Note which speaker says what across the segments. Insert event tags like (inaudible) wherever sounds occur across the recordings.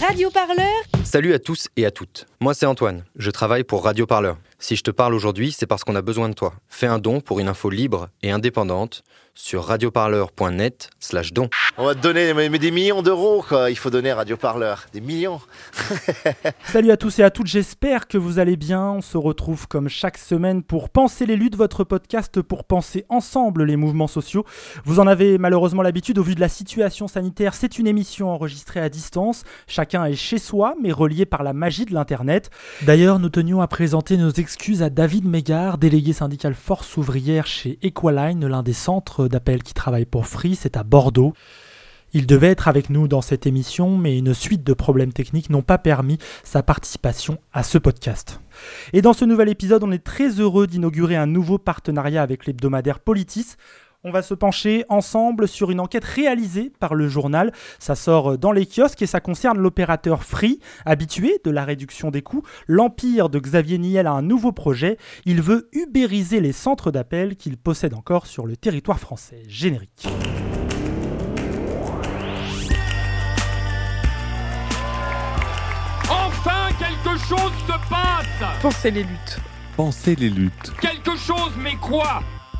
Speaker 1: Radio Parleur
Speaker 2: Salut à tous et à toutes. Moi c'est Antoine, je travaille pour Radio Parleur. Si je te parle aujourd'hui, c'est parce qu'on a besoin de toi. Fais un don pour une info libre et indépendante sur radioparleur.net slash don.
Speaker 3: On va te donner mais, mais des millions d'euros, quoi. Il faut donner à Radio Parleur. Des millions. (laughs)
Speaker 4: Salut à tous et à toutes, j'espère que vous allez bien. On se retrouve comme chaque semaine pour Penser les luttes, votre podcast pour penser ensemble les mouvements sociaux. Vous en avez malheureusement l'habitude au vu de la situation sanitaire. C'est une émission enregistrée à distance. Chacun est chez soi, mais relié par la magie de l'Internet. D'ailleurs, nous tenions à présenter nos excuses à David Mégard, délégué syndical Force ouvrière chez Equaline, l'un des centres d'appel qui travaille pour Free, c'est à Bordeaux. Il devait être avec nous dans cette émission, mais une suite de problèmes techniques n'ont pas permis sa participation à ce podcast. Et dans ce nouvel épisode, on est très heureux d'inaugurer un nouveau partenariat avec l'hebdomadaire Politis. On va se pencher ensemble sur une enquête réalisée par le journal. Ça sort dans les kiosques et ça concerne l'opérateur Free, habitué de la réduction des coûts. L'empire de Xavier Niel a un nouveau projet. Il veut ubériser les centres d'appel qu'il possède encore sur le territoire français. Générique.
Speaker 5: Enfin, quelque chose se passe
Speaker 6: Pensez les luttes.
Speaker 7: Pensez les luttes,
Speaker 5: Quelque chose, mais quoi?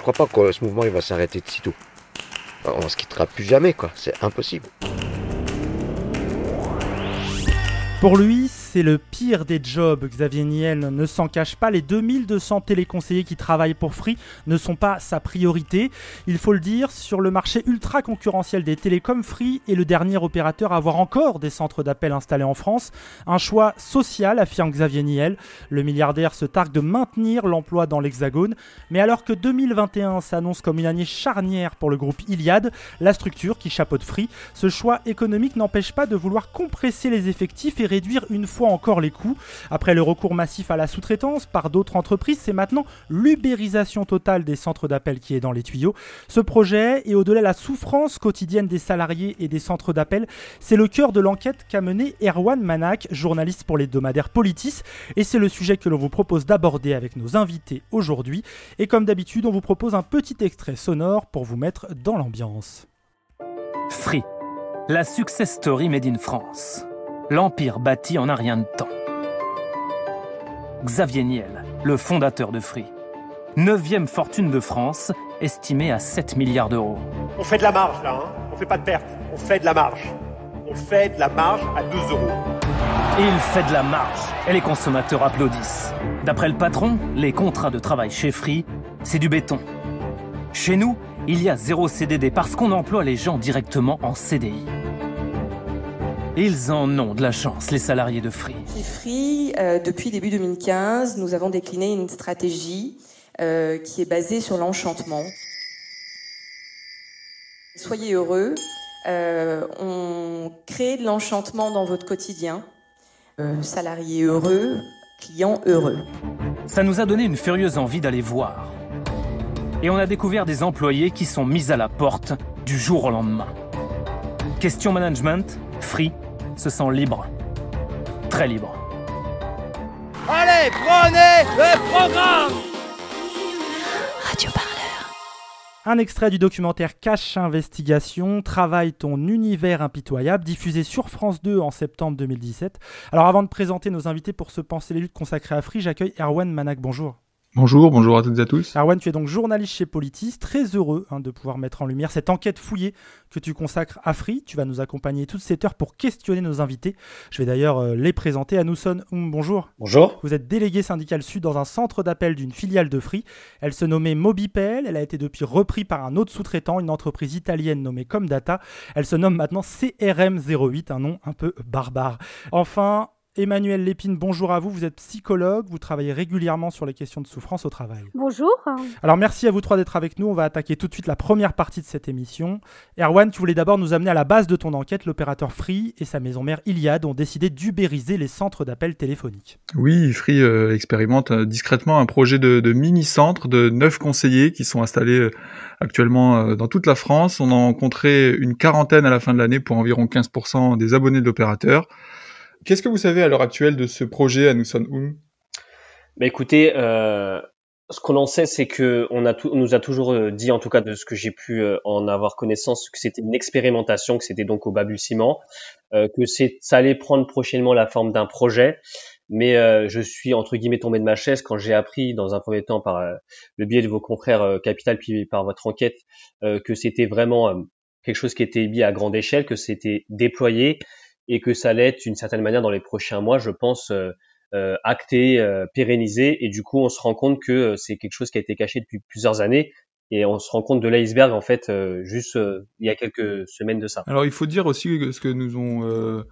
Speaker 3: Je crois pas que ce mouvement il va s'arrêter de sitôt. On se quittera plus jamais, quoi. C'est impossible.
Speaker 4: Pour lui, c'est le pire des jobs. Xavier Niel ne s'en cache pas. Les 2200 téléconseillers qui travaillent pour Free ne sont pas sa priorité. Il faut le dire, sur le marché ultra concurrentiel des télécoms, Free est le dernier opérateur à avoir encore des centres d'appel installés en France. Un choix social, affirme Xavier Niel. Le milliardaire se targue de maintenir l'emploi dans l'Hexagone. Mais alors que 2021 s'annonce comme une année charnière pour le groupe Iliad, la structure qui chapeaute Free, ce choix économique n'empêche pas de vouloir compresser les effectifs et réduire une fois encore les coûts. Après le recours massif à la sous-traitance par d'autres entreprises, c'est maintenant l'ubérisation totale des centres d'appel qui est dans les tuyaux. Ce projet, et au-delà de la souffrance quotidienne des salariés et des centres d'appel, c'est le cœur de l'enquête qu'a mené Erwan Manak, journaliste pour l'hebdomadaire Politis, et c'est le sujet que l'on vous propose d'aborder avec nos invités aujourd'hui. Et comme d'habitude, on vous propose un petit extrait sonore pour vous mettre dans l'ambiance.
Speaker 8: Free, la success story made in France. L'empire bâti en un rien de temps. Xavier Niel, le fondateur de Free. Neuvième fortune de France, estimée à 7 milliards d'euros.
Speaker 9: On fait de la marge là, hein on fait pas de perte, on fait de la marge. On fait de la marge à 2 euros.
Speaker 8: Et il fait de la marge, et les consommateurs applaudissent. D'après le patron, les contrats de travail chez Free, c'est du béton. Chez nous, il y a zéro CDD parce qu'on emploie les gens directement en CDI. Ils en ont de la chance, les salariés de Free.
Speaker 10: Chez Free, euh, depuis début 2015, nous avons décliné une stratégie euh, qui est basée sur l'enchantement. Soyez heureux, euh, on crée de l'enchantement dans votre quotidien. Salariés heureux, clients heureux.
Speaker 8: Ça nous a donné une furieuse envie d'aller voir. Et on a découvert des employés qui sont mis à la porte du jour au lendemain. Question management, Free se sent libre. Très libre.
Speaker 5: Allez, prenez le programme
Speaker 1: Radio Parleur.
Speaker 4: Un extrait du documentaire Cache Investigation, Travaille ton univers impitoyable, diffusé sur France 2 en septembre 2017. Alors avant de présenter nos invités pour se penser les luttes consacrées à Free, j'accueille Erwan Manak, bonjour.
Speaker 11: Bonjour, bonjour à toutes et à tous.
Speaker 4: Erwan, tu es donc journaliste chez Politis, très heureux hein, de pouvoir mettre en lumière cette enquête fouillée que tu consacres à Free. Tu vas nous accompagner toute cette heure pour questionner nos invités. Je vais d'ailleurs euh, les présenter. Anousson Oum, bonjour.
Speaker 12: Bonjour.
Speaker 4: Vous êtes délégué syndical sud dans un centre d'appel d'une filiale de Free. Elle se nommait Mobipel. Elle a été depuis repris par un autre sous-traitant, une entreprise italienne nommée Comdata. Elle se nomme maintenant CRM08, un nom un peu barbare. Enfin, Emmanuel Lépine, bonjour à vous. Vous êtes psychologue, vous travaillez régulièrement sur les questions de souffrance au travail.
Speaker 12: Bonjour.
Speaker 4: Alors merci à vous trois d'être avec nous. On va attaquer tout de suite la première partie de cette émission. Erwan, tu voulais d'abord nous amener à la base de ton enquête. L'opérateur Free et sa maison mère Iliad ont décidé d'ubériser les centres d'appel téléphoniques.
Speaker 11: Oui, Free euh, expérimente euh, discrètement un projet de, de mini-centre de neuf conseillers qui sont installés euh, actuellement dans toute la France. On a rencontré une quarantaine à la fin de l'année pour environ 15% des abonnés de l'opérateur. Qu'est-ce que vous savez à l'heure actuelle de ce projet à Nuson Um
Speaker 13: bah écoutez, euh, ce qu'on en sait, c'est que on, a nous a toujours euh, dit, en tout cas de ce que j'ai pu euh, en avoir connaissance, que c'était une expérimentation, que c'était donc au balbutiement, euh, que c'est, ça allait prendre prochainement la forme d'un projet. Mais euh, je suis entre guillemets tombé de ma chaise quand j'ai appris, dans un premier temps par le biais de vos confrères Capital, puis par votre enquête, que c'était vraiment quelque chose qui était mis à grande échelle, que c'était déployé et que ça allait être d'une certaine manière dans les prochains mois, je pense, euh, euh acté, euh, pérennisé. Et du coup, on se rend compte que euh, c'est quelque chose qui a été caché depuis plusieurs années. Et on se rend compte de l'iceberg en fait juste il y a quelques semaines de ça.
Speaker 11: Alors il faut dire aussi ce que nous ont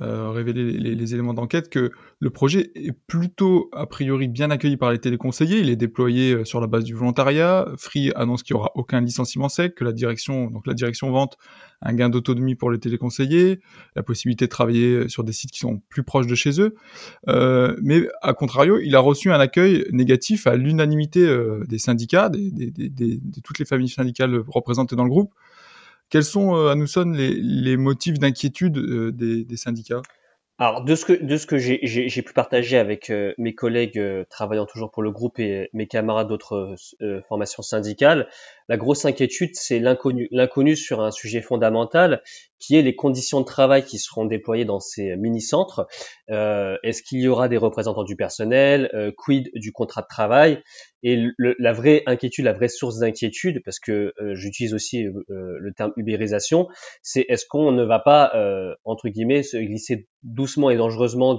Speaker 11: euh, révéler les, éléments d'enquête que le projet est plutôt a priori bien accueilli par les téléconseillers. Il est déployé euh, sur la base du volontariat. Free annonce qu'il y aura aucun licenciement sec, que la direction, donc la direction vente un gain d'autonomie pour les téléconseillers, la possibilité de travailler sur des sites qui sont plus proches de chez eux. Euh, mais à contrario, il a reçu un accueil négatif à l'unanimité euh, des syndicats, des, de toutes les familles syndicales représentées dans le groupe. Quels sont, euh, à nous sonne, les, les motifs d'inquiétude euh, des, syndicats?
Speaker 13: Alors de ce que j'ai pu partager avec euh, mes collègues travaillant toujours pour le groupe et mes camarades d'autres formations syndicales, la grosse inquiétude c'est l'inconnu sur un sujet fondamental qui est les conditions de travail qui seront déployées dans ces mini-centres. Est-ce qu'il y aura des représentants du personnel Quid du contrat de travail? Et la vraie inquiétude, la vraie source d'inquiétude, parce que j'utilise aussi le terme ubérisation, c'est est-ce qu'on ne va pas entre guillemets se glisser doucement et dangereusement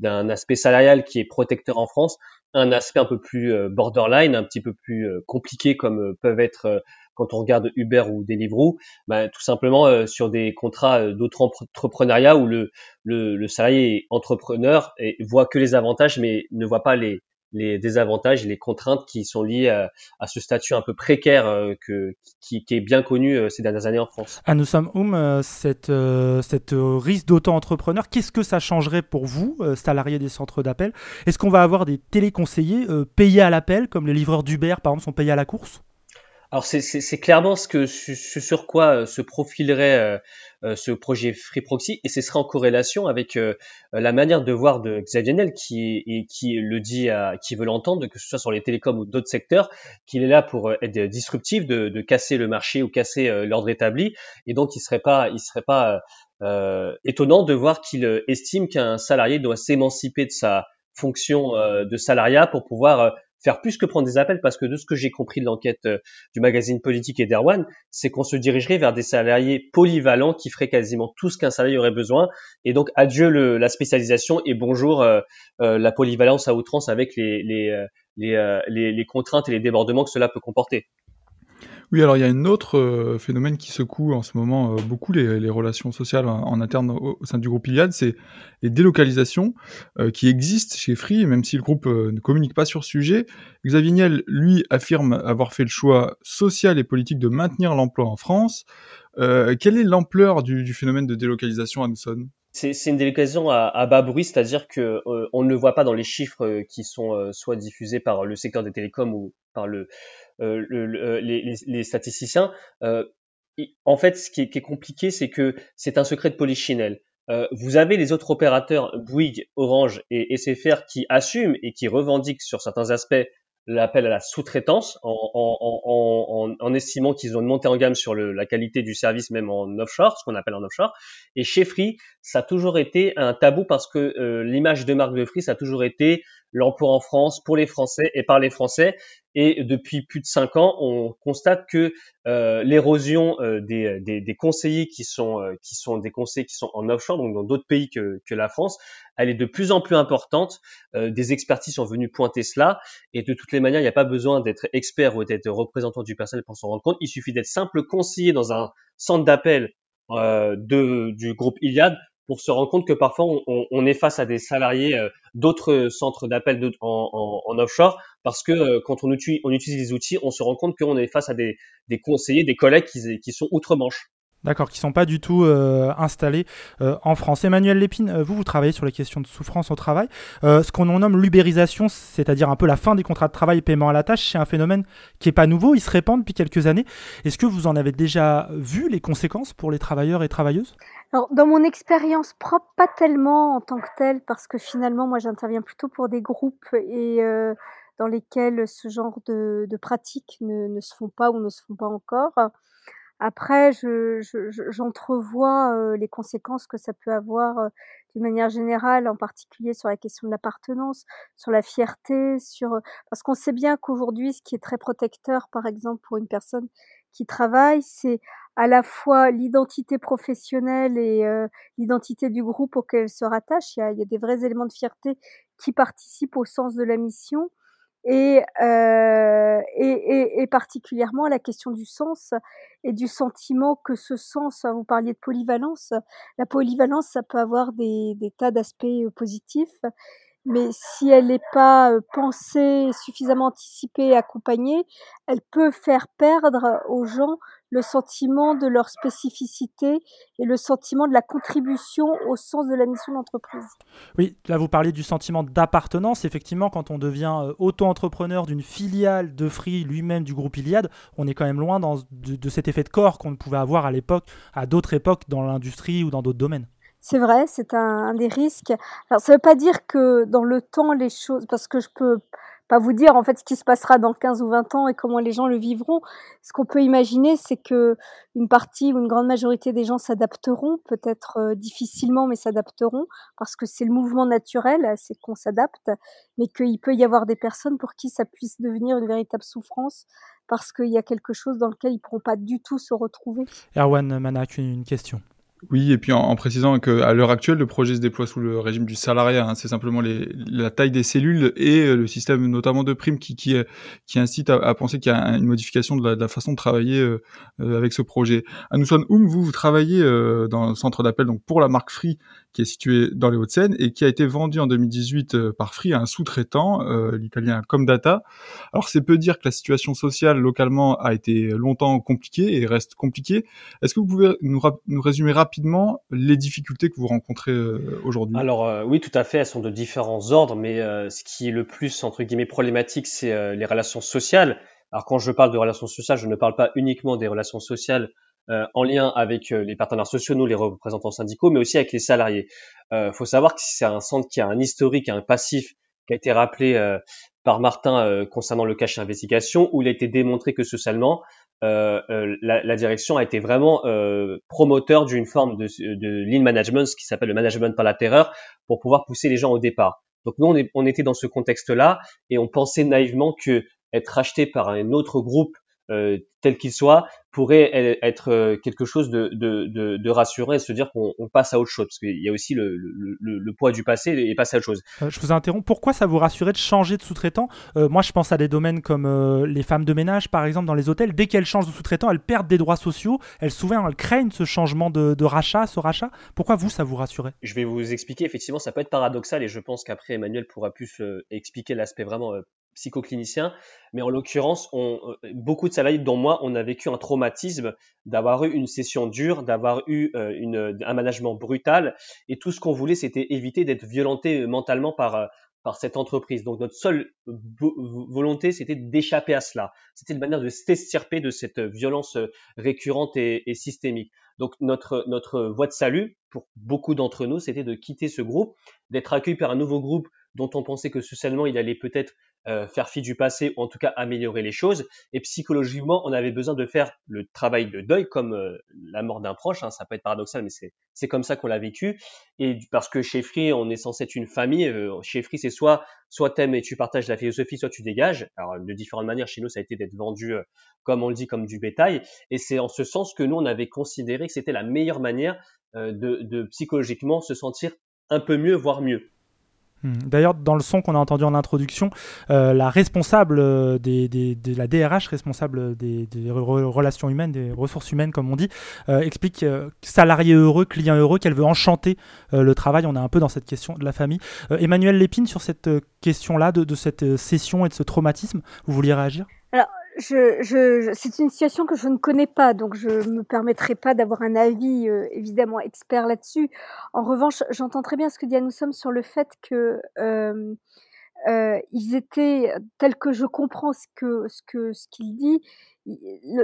Speaker 13: d'un aspect salarial qui est protecteur en France, un aspect un peu plus euh, borderline, un petit peu plus euh, compliqué comme euh, peuvent être quand on regarde Uber ou Deliveroo, bah, tout simplement sur des contrats d'autres entrepreneuriat où le, le, salarié est entrepreneur et voit que les avantages mais ne voit pas les, les désavantages et les contraintes qui sont liées à, à ce statut un peu précaire euh, que, qui, est bien connu euh, ces dernières années en France.
Speaker 4: Ah, nous sommes um, euh, cette, cette risque d'auto-entrepreneur, qu'est-ce que ça changerait pour vous, salariés des centres d'appel? Est-ce qu'on va avoir des téléconseillers payés à l'appel, comme les livreurs d'Uber par exemple sont payés à la course?
Speaker 13: Alors c'est clairement ce que ce sur quoi se profilerait euh, ce projet Free Proxy et ce serait en corrélation avec euh, la manière de voir de Xavier Niel qui, qui le dit à qui veut l'entendre, que ce soit sur les télécoms ou d'autres secteurs, qu'il est là pour euh, être disruptif, de, de casser le marché ou casser l'ordre établi. Et donc il serait pas il serait pas euh, étonnant de voir qu'il estime qu'un salarié doit s'émanciper de sa fonction de salariat pour pouvoir faire plus que prendre des appels parce que de ce que j'ai compris de l'enquête euh, du magazine politique et d'Erwan, c'est qu'on se dirigerait vers des salariés polyvalents qui feraient quasiment tout ce qu'un salarié aurait besoin. Et donc adieu la spécialisation et bonjour euh, euh, la polyvalence à outrance avec les, les contraintes et les débordements que cela peut comporter.
Speaker 11: Oui, alors il y a un autre euh, phénomène qui secoue en ce moment euh, beaucoup les, relations sociales en, interne au, sein du groupe Iliad, c'est les délocalisations euh, qui existent chez Free, même si le groupe ne communique pas sur ce sujet. Xavier Niel, lui, affirme avoir fait le choix social et politique de maintenir l'emploi en France. quelle est l'ampleur du, phénomène de délocalisation à
Speaker 13: c'est une délocalisation à, à, bas bruit, c'est-à-dire que on ne le voit pas dans les chiffres qui sont soit diffusés par le secteur des télécoms ou par le, euh, le, les, les, statisticiens. Euh, en fait, ce qui est, qui est compliqué, c'est que c'est un secret de polichinelle. Euh, vous avez les autres opérateurs Bouygues, Orange et SFR qui assument et qui revendiquent sur certains aspects l'appel à la sous-traitance en, en, en, en, estimant qu'ils ont une montée en gamme sur le, la qualité du service même en offshore, ce qu'on appelle en offshore. Et chez Free, ça a toujours été un tabou parce que euh, l'image de marque de Free, ça a toujours été l'emploi en France pour les Français et par les Français. Et depuis plus de cinq ans, on constate que euh, l'érosion euh, des, des, des, conseillers qui sont euh, qui sont des conseillers qui sont en offshore, donc dans d'autres pays que, que, la France, elle est de plus en plus importante. Euh, des expertises sont venues pointer cela. Et de toutes les manières, il n'y a pas besoin d'être expert ou d'être représentant du personnel pour s'en rendre compte. Il suffit d'être simple conseiller dans un centre d'appel euh, de, du groupe Iliad pour se rendre compte que parfois on, est face à des salariés d'autres centres d'appel en, en, offshore parce que quand on utilise, on les outils, on se rend compte qu'on est face à des, des conseillers, des collègues qui, qui sont outre-Manche.
Speaker 4: D'accord, qui sont pas du tout euh, installés euh, en France. Emmanuel Lépine, euh, vous, vous travaillez sur les questions de souffrance au travail. ce qu'on nomme l'ubérisation, c'est-à-dire un peu la fin des contrats de travail et paiement à la tâche, c'est un phénomène qui est pas nouveau, il se répand depuis quelques années. Est-ce que vous en avez déjà vu les conséquences pour les travailleurs et travailleuses?
Speaker 12: Alors, dans mon expérience propre, pas tellement en tant que telle, parce que finalement, moi, j'interviens plutôt pour des groupes et dans lesquels ce genre de, de pratiques ne, ne, se font pas ou ne se font pas encore. Après, j'entrevois les conséquences que ça peut avoir d'une manière générale, en particulier sur la question de l'appartenance, sur la fierté, sur parce qu'on sait bien qu'aujourd'hui, ce qui est très protecteur, par exemple, pour une personne qui travaille, c'est à la fois l'identité professionnelle et l'identité du groupe auquel elle se rattache. Il y, a, il y a des vrais éléments de fierté qui participent au sens de la mission et, euh, et, et, et, particulièrement la question du sens et du sentiment que ce sens, vous parliez de polyvalence, la polyvalence, ça peut avoir des, des tas d'aspects euh, positifs, mais si elle n'est pas euh, pensée, suffisamment anticipée, accompagnée, elle peut faire perdre aux gens le sentiment de leur spécificité et le sentiment de la contribution au sens de la mission d'entreprise.
Speaker 4: Oui, là vous parlez du sentiment d'appartenance. Effectivement, quand on devient euh, auto-entrepreneur d'une filiale de Free, lui-même du groupe Iliad, on est quand même loin dans, de, cet effet de corps qu'on pouvait avoir à l'époque, à d'autres époques dans l'industrie ou dans d'autres domaines.
Speaker 12: C'est vrai, c'est un, un, des risques. Alors, ça ne veut pas dire que dans le temps, les choses, parce que je peux pas vous dire en fait ce qui se passera dans 15 ou 20 ans et comment les gens le vivront. Ce qu'on peut imaginer, c'est que une partie ou une grande majorité des gens s'adapteront, peut-être euh, difficilement, mais s'adapteront parce que c'est le mouvement naturel, c'est qu'on s'adapte, mais qu'il peut y avoir des personnes pour qui ça puisse devenir une véritable souffrance parce qu'il y a quelque chose dans lequel ils pourront pas du tout se retrouver.
Speaker 4: Erwan Manak, une question.
Speaker 11: Oui, et puis en, en précisant qu'à l'heure actuelle, le projet se déploie sous le régime du salariat. Hein, c'est simplement les, la taille des cellules et euh, le système notamment de primes qui, qui, qui incite à, penser qu'il y a une modification de la, façon de travailler euh, euh avec ce projet. Anoussouane Oum, vous, vous travaillez euh, dans le centre d'appel donc pour la marque Free qui est situé dans les Hauts-de-Seine et qui a été vendu en 2018 euh, par Free à un sous-traitant, euh, l'italien Comdata. Alors c'est peu dire que la situation sociale localement a été longtemps compliquée et reste compliquée. Est-ce que vous pouvez nous, nous, résumer rapidement les difficultés que vous rencontrez euh, aujourd'hui?
Speaker 13: Alors oui, tout à fait, elles sont de différents ordres, mais ce qui est le plus entre guillemets problématique, c'est les relations sociales. Alors quand je parle de relations sociales, je ne parle pas uniquement des relations sociales euh, en lien avec euh, les partenaires sociaux, nous les représentants syndicaux, mais aussi avec les salariés. Il euh, faut savoir que c'est un centre qui a un historique, un passif qui a été rappelé par Martin concernant le cache investigation, où il a été démontré que socialement, la, la, direction a été vraiment promoteur d'une forme de, de lean management, ce qui s'appelle le management par la terreur, pour pouvoir pousser les gens au départ. Donc nous, on, est, on était dans ce contexte-là et on pensait naïvement que être racheté par un autre groupe euh, tel qu'il soit, pourrait être euh, quelque chose de, de, de, de rassurant et se dire qu'on passe à autre chose, parce qu'il y a aussi le, le, le, poids du passé et passer à autre chose.
Speaker 4: Euh, je vous interromps, pourquoi ça vous rassurait de changer de sous-traitant? Moi, je pense à des domaines comme les femmes de ménage, par exemple, dans les hôtels. Dès qu'elles changent de sous-traitant, elles perdent des droits sociaux. Elles souvent, elles craignent ce changement de, de rachat, ce rachat. Pourquoi vous, ça vous rassurait?
Speaker 13: Je vais vous expliquer. Effectivement, ça peut être paradoxal et je pense qu'après Emmanuel pourra plus expliquer l'aspect vraiment psychoclinicien, mais en l'occurrence, euh, beaucoup de salariés, dont moi, on a vécu un traumatisme d'avoir eu une session dure, d'avoir eu euh, une, un management brutal, et tout ce qu'on voulait, c'était éviter d'être violenté mentalement par euh, par cette entreprise. Donc notre seule volonté, c'était d'échapper à cela. C'était une manière de s'estirper de cette violence récurrente et, et, systémique. Donc notre notre voie de salut pour beaucoup d'entre nous, c'était de quitter ce groupe, d'être accueilli par un nouveau groupe dont on pensait que socialement il allait peut-être euh, faire fi du passé ou en tout cas améliorer les choses. Et psychologiquement, on avait besoin de faire le travail de deuil comme euh, la mort d'un proche. Hein, ça peut être paradoxal, mais c'est comme ça qu'on l'a vécu. Et parce que chez Free, on est censé être une famille. Euh, chez Free, c'est soit soit t'aimes et tu partages la philosophie, soit tu dégages. Alors de différentes manières, chez nous, ça a été d'être vendu comme on le dit comme du bétail. Et c'est en ce sens que nous, on avait considéré que c'était la meilleure manière de psychologiquement se sentir un peu mieux, voire mieux.
Speaker 4: Hmm. D'ailleurs, dans le son qu'on a entendu en introduction, euh, la responsable euh, de la DRH, responsable des, relations humaines, des ressources humaines, comme on dit, euh, explique salarié heureux, client heureux, qu'elle veut enchanter le travail. On est un peu dans cette question de la famille. Emmanuel Lépine, sur cette question-là, de, cette session et de ce traumatisme, vous vouliez réagir?
Speaker 12: C'est une situation que je ne connais pas, donc je ne me permettrai pas d'avoir un avis euh, évidemment expert là-dessus. En revanche, j'entends très bien ce que dit Anoussum sur le fait que euh, euh, ils étaient, tel que je comprends ce que ce ce qu'il dit,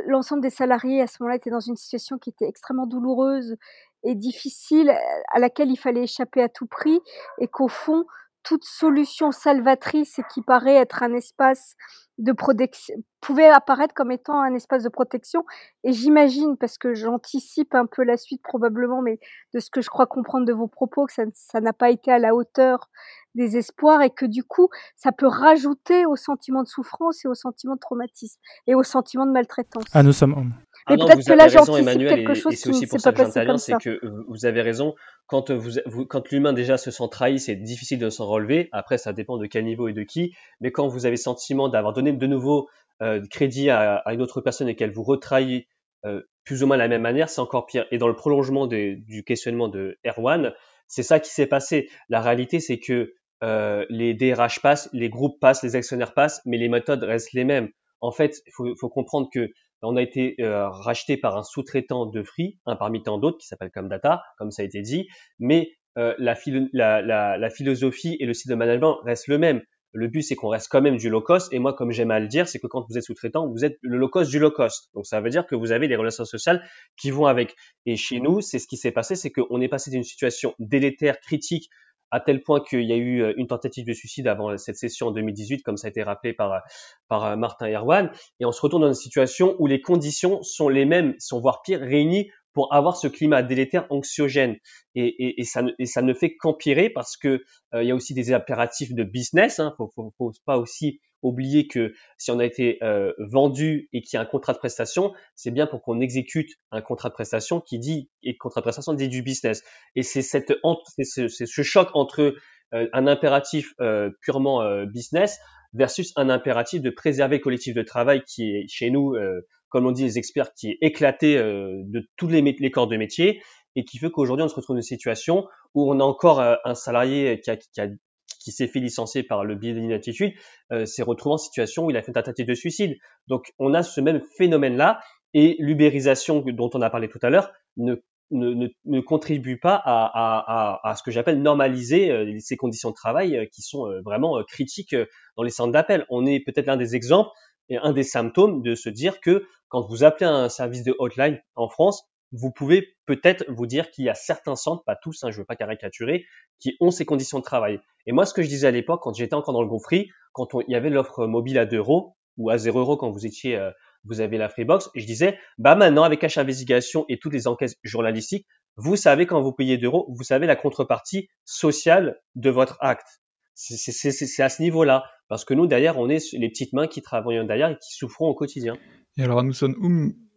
Speaker 12: l'ensemble des salariés à ce moment-là étaient dans une situation qui était extrêmement douloureuse et difficile, à laquelle il fallait échapper à tout prix, et qu'au fond, toute solution salvatrice et qui paraît être un espace de protection pouvait apparaître comme étant un espace de protection et j'imagine parce que j'anticipe un peu la suite probablement mais de ce que je crois comprendre de vos propos que ça n'a pas été à la hauteur des espoirs et que du coup ça peut rajouter au sentiment de souffrance et au sentiment de traumatisme et au sentiment de maltraitance.
Speaker 4: Ah nous sommes
Speaker 13: ah non, peut-être que là j'anticipe quelque chose et, c'est aussi pour ça que j'interviens, c'est que vous avez raison. Quand vous, quand l'humain déjà se sent trahi, c'est difficile de s'en relever. Après, ça dépend de quel niveau et de qui. Mais quand vous avez le sentiment d'avoir donné de nouveau euh, crédit à, à, une autre personne et qu'elle vous retrahit euh, plus ou moins de la même manière, c'est encore pire. Et dans le prolongement du questionnement de Erwan, c'est ça qui s'est passé. La réalité, c'est que euh, les DRH passent, les groupes passent, les actionnaires passent, mais les méthodes restent les mêmes. En fait, il faut, faut, comprendre que on a été euh, racheté par un sous-traitant de Free, un parmi tant d'autres, qui s'appelle Comdata, comme ça a été dit, mais euh, la, la, la, philosophie et le style de management restent le même. Le but, c'est qu'on reste quand même du low cost. Et moi, comme j'aime à le dire, c'est que quand vous êtes sous-traitant, vous êtes le low cost du low cost. Donc, ça veut dire que vous avez des relations sociales qui vont avec. Et chez nous, c'est ce qui s'est passé, c'est qu'on est passé d'une situation délétère, critique, à tel point qu'il y a eu euh, une tentative de suicide avant cette session en 2018, comme ça a été rappelé par, par euh, Martin Erwan, et on se retrouve dans une situation où les conditions sont les mêmes, sont voire pire, réunies pour avoir ce climat délétère anxiogène. Et, et, et, ça, et ça, ne fait qu'empirer parce que euh, il y a aussi des impératifs de business. Hein. Faut, faut, faut, pas aussi oublier que si on a été euh, vendu et qu'il y a un contrat de prestation, c'est bien pour qu'on exécute un contrat de prestation qui dit et contrat de prestation dit du business. Et c'est cette c'est ce, ce, choc entre euh, un impératif euh, purement business versus un impératif de préserver le collectif de travail qui est chez nous comme on dit les experts, qui est éclaté euh, de tous les, les, corps de métier et qui fait qu'aujourd'hui on se retrouve dans une situation où on a encore euh, un salarié qui, a, qui, a, qui s'est fait licencier par le biais de l'inaptitude, euh, s'est retrouvé en situation où il a fait une tentative de suicide. Donc on a ce même phénomène-là et l'ubérisation dont on a parlé tout à l'heure ne, ne, ne, contribue pas à, à, à, ce que j'appelle normaliser euh, ces conditions de travail qui sont vraiment critiques dans les centres d'appel. On est peut-être l'un des exemples et un des symptômes de se dire que quand vous appelez un service de hotline en France, vous pouvez peut-être vous dire qu'il y a certains centres, pas tous, hein, je ne veux pas caricaturer, qui ont ces conditions de travail. Et moi, ce que je disais à l'époque, quand j'étais encore dans le groupe free, quand il y avait l'offre mobile à 2 euros ou à 0 euros quand vous étiez, euh, vous avez la Freebox, je disais, bah maintenant avec H Investigation et toutes les enquêtes journalistiques, vous savez quand vous payez 2 euros, vous savez la contrepartie sociale de votre acte. C'est à ce niveau-là. Parce que nous, derrière, on est les petites mains qui travaillent derrière et qui souffront au quotidien.
Speaker 11: Et alors, nous sommes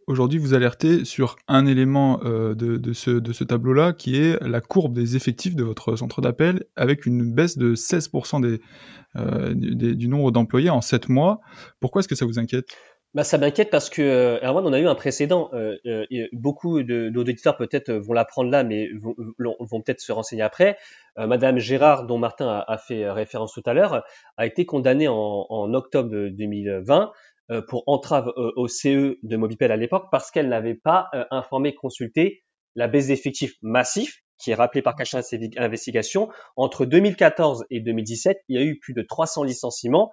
Speaker 11: aujourd'hui vous alertez sur un élément euh, de, ce, tableau-là qui est la courbe des effectifs de votre centre d'appel avec une baisse de 16% des, euh, du nombre d'employés en 7 mois. Pourquoi est-ce que ça vous inquiète?
Speaker 13: Bah, ça m'inquiète parce que euh, Erwan, on a eu un précédent. Euh, euh, beaucoup d'auditeurs peut-être vont l'apprendre là, mais vont, vont peut-être se renseigner après. Euh, Madame Gérard, dont Martin a, a, fait référence tout à l'heure, a été condamnée en, en octobre 2020 euh, pour entrave au CE de Mobipel à l'époque parce qu'elle n'avait pas informé, consulté la baisse d'effectifs massif qui est rappelé par Cachin Investigation. Entre 2014 et 2017, il y a eu plus de 300 licenciements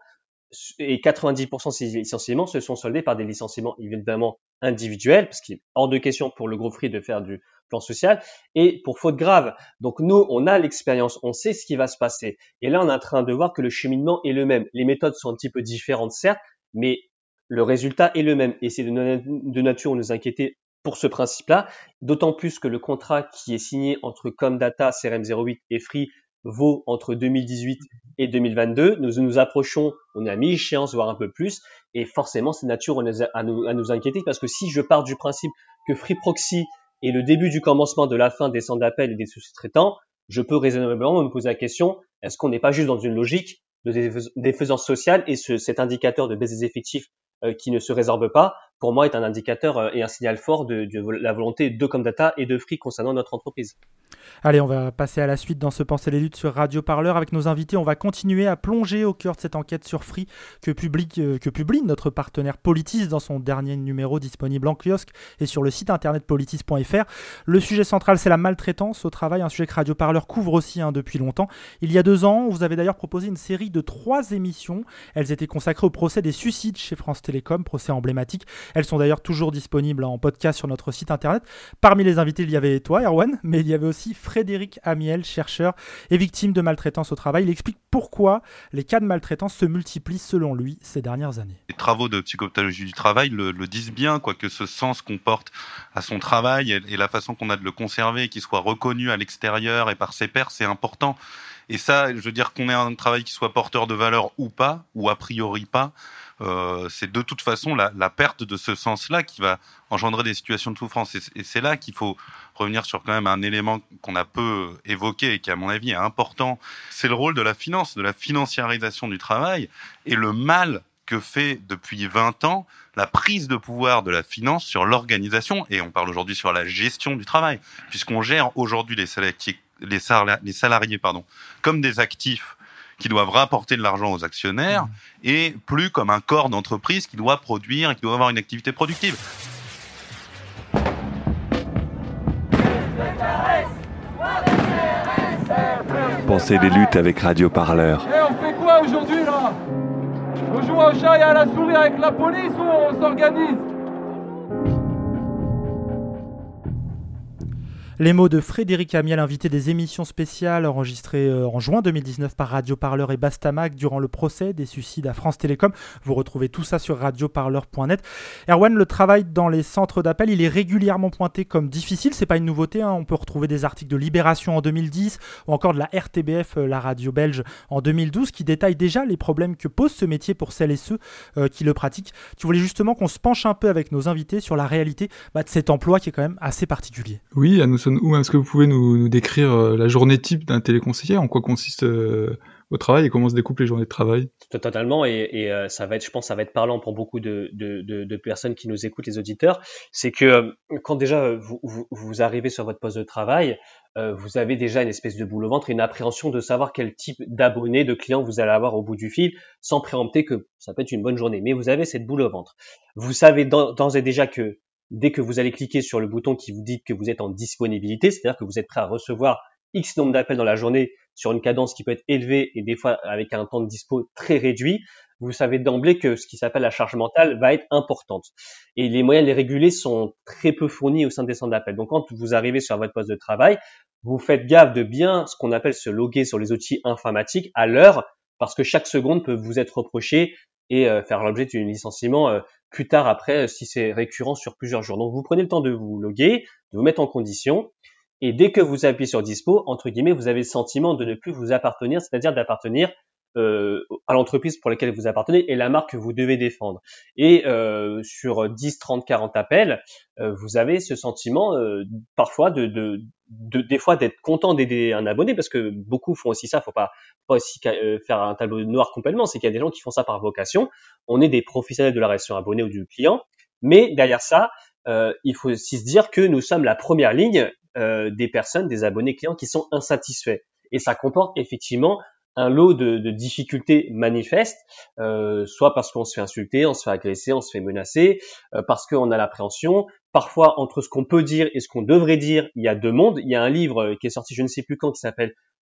Speaker 13: et 90% de ces licenciements se sont soldés par des licenciements évidemment individuels, parce qu'il est hors de question pour le groupe Free de faire du plan social, et pour faute grave. Donc nous, on a l'expérience, on sait ce qui va se passer. Et là, on est en train de voir que le cheminement est le même. Les méthodes sont un petit peu différentes, certes, mais le résultat est le même. Et c'est de nature à nous inquiéter pour ce principe-là, d'autant plus que le contrat qui est signé entre Comdata, CRM08 et Free vaut entre 2018 et 2022. Nous nous approchons, on est à mi-échéance, voire un peu plus, et forcément, c'est nature à nous, à nous inquiéter, parce que si je pars du principe que Free Proxy est le début du commencement de la fin des centres d'appel et des sous-traitants, je peux raisonnablement me poser la question est-ce qu'on n'est pas juste dans une logique de défaisance sociale et ce, cet indicateur de baisse des effectifs euh, qui ne se résorbe pas, pour moi, est un indicateur euh, et un signal fort de, la volonté de Comdata et de Free concernant notre entreprise.
Speaker 4: Allez, on va passer à la suite dans ce Penser les luttes sur Radio Parleur. Avec nos invités, on va continuer à plonger au cœur de cette enquête sur Free que publie, euh, que publie notre partenaire Politis dans son dernier numéro disponible en kiosque et sur le site internet politis.fr. Le sujet central, c'est la maltraitance au travail, un sujet que Radio Parleur couvre aussi hein, depuis longtemps. Il y a deux ans, vous avez d'ailleurs proposé une série de trois émissions. Elles étaient consacrées au procès des suicides chez France Télécom, procès emblématique. Elles sont d'ailleurs toujours disponibles en podcast sur notre site internet. Parmi les invités, il y avait toi, Erwan, mais il y avait aussi Frédéric Amiel, chercheur et victime de maltraitance au travail. Il explique pourquoi les cas de maltraitance se multiplient selon lui ces dernières années.
Speaker 14: Les travaux de psychopathologie du travail le, disent bien, quoi, que ce sens qu'on porte à son travail et, la façon qu'on a de le conserver, qu'il soit reconnu à l'extérieur et par ses pairs, c'est important. Et ça, je veux dire qu'on ait un travail qui soit porteur de valeur ou pas, ou a priori pas, euh, c'est de toute façon la, perte de ce sens-là qui va engendrer des situations de souffrance. Et, c'est là qu'il faut revenir sur quand même un élément qu'on a peu évoqué et qui, à mon avis, est important. C'est le rôle de la finance, de la financiarisation du travail et le mal que fait depuis 20 ans la prise de pouvoir de la finance sur l'organisation, et on parle aujourd'hui sur la gestion du travail, puisqu'on gère aujourd'hui les salariés, les salariés pardon, comme des actifs qui doivent rapporter de l'argent aux actionnaires mmh. et plus comme un corps d'entreprise qui doit produire et qui doit avoir une activité productive.
Speaker 15: Pensez des luttes avec Radio Parleur.
Speaker 5: Et eh, on fait quoi aujourd'hui là? On joue au chat et à la souris avec la police ou on s'organise?
Speaker 4: Les mots de Frédéric Amiel, invité des émissions spéciales enregistrées euh, en juin 2019 par Radio Parleur et Bastamac durant le procès des suicides à France Télécom. Vous retrouvez tout ça sur radioparleur.net. Erwan, le travail dans les centres d'appel, il est régulièrement pointé comme difficile. C'est pas une nouveauté. Hein. On peut retrouver des articles de Libération en 2010 ou encore de la RTBF, euh, la radio belge, en 2012, qui détaillent déjà les problèmes que pose ce métier pour celles et ceux euh, qui le pratiquent. Tu voulais justement qu'on se penche un peu avec nos invités sur la réalité bah, de cet emploi qui est quand même assez particulier.
Speaker 11: Oui, ou est-ce que vous pouvez nous, décrire euh, la journée type d'un téléconseiller En quoi consiste euh, votre travail et comment se découpent les journées de travail?
Speaker 13: Totalement, et, euh, ça va être, je pense, ça va être parlant pour beaucoup de, personnes qui nous écoutent, les auditeurs. C'est que quand déjà vous, arrivez sur votre poste de travail, vous avez déjà une espèce de boule au ventre et une appréhension de savoir quel type d'abonné, de client vous allez avoir au bout du fil, sans préempter que ça peut être une bonne journée. Mais vous avez cette boule au ventre. Vous savez d'ores et déjà que dès que vous allez cliquer sur le bouton qui vous dit que vous êtes en disponibilité, c'est-à-dire que vous êtes prêt à recevoir X nombre d'appels dans la journée sur une cadence qui peut être élevée et des fois avec un temps de dispo très réduit, vous savez d'emblée que ce qui s'appelle la charge mentale va être importante. Et les moyens de les réguler sont très peu fournis au sein des centres d'appel. Donc quand vous arrivez sur votre poste de travail, vous faites gaffe de bien ce qu'on appelle se loguer sur les outils informatiques à l'heure, parce que chaque seconde peut vous être reprochée et euh, faire l'objet d'un licenciement euh, plus tard après si c'est récurrent sur plusieurs jours. Donc vous prenez le temps de vous loguer, de vous mettre en condition et dès que vous appuyez sur dispo, entre guillemets, vous avez le sentiment de ne plus vous appartenir, c'est-à-dire d'appartenir euh, à l'entreprise pour laquelle vous appartenez et la marque que vous devez défendre. Et euh, sur 10, 30, 40 appels, euh, vous avez ce sentiment euh, parfois de, de, des fois d'être content d'aider un abonné parce que beaucoup font aussi ça. Faut pas, aussi euh, faire un tableau noir complètement. C'est qu'il y a des gens qui font ça par vocation. On est des professionnels de la relation abonné ou du client, mais derrière ça, il faut aussi se dire que nous sommes la première ligne des personnes, des abonnés clients qui sont insatisfaits. Et ça comporte effectivement un lot de, de difficultés manifestes, euh, soit parce qu'on se fait insulter, on se fait agresser, on se fait menacer, euh, parce qu'on a l'appréhension. Parfois, entre ce qu'on peut dire et ce qu'on devrait dire, il y a deux mondes. Il y a un livre qui est sorti, je ne sais plus quand, qui s'appelle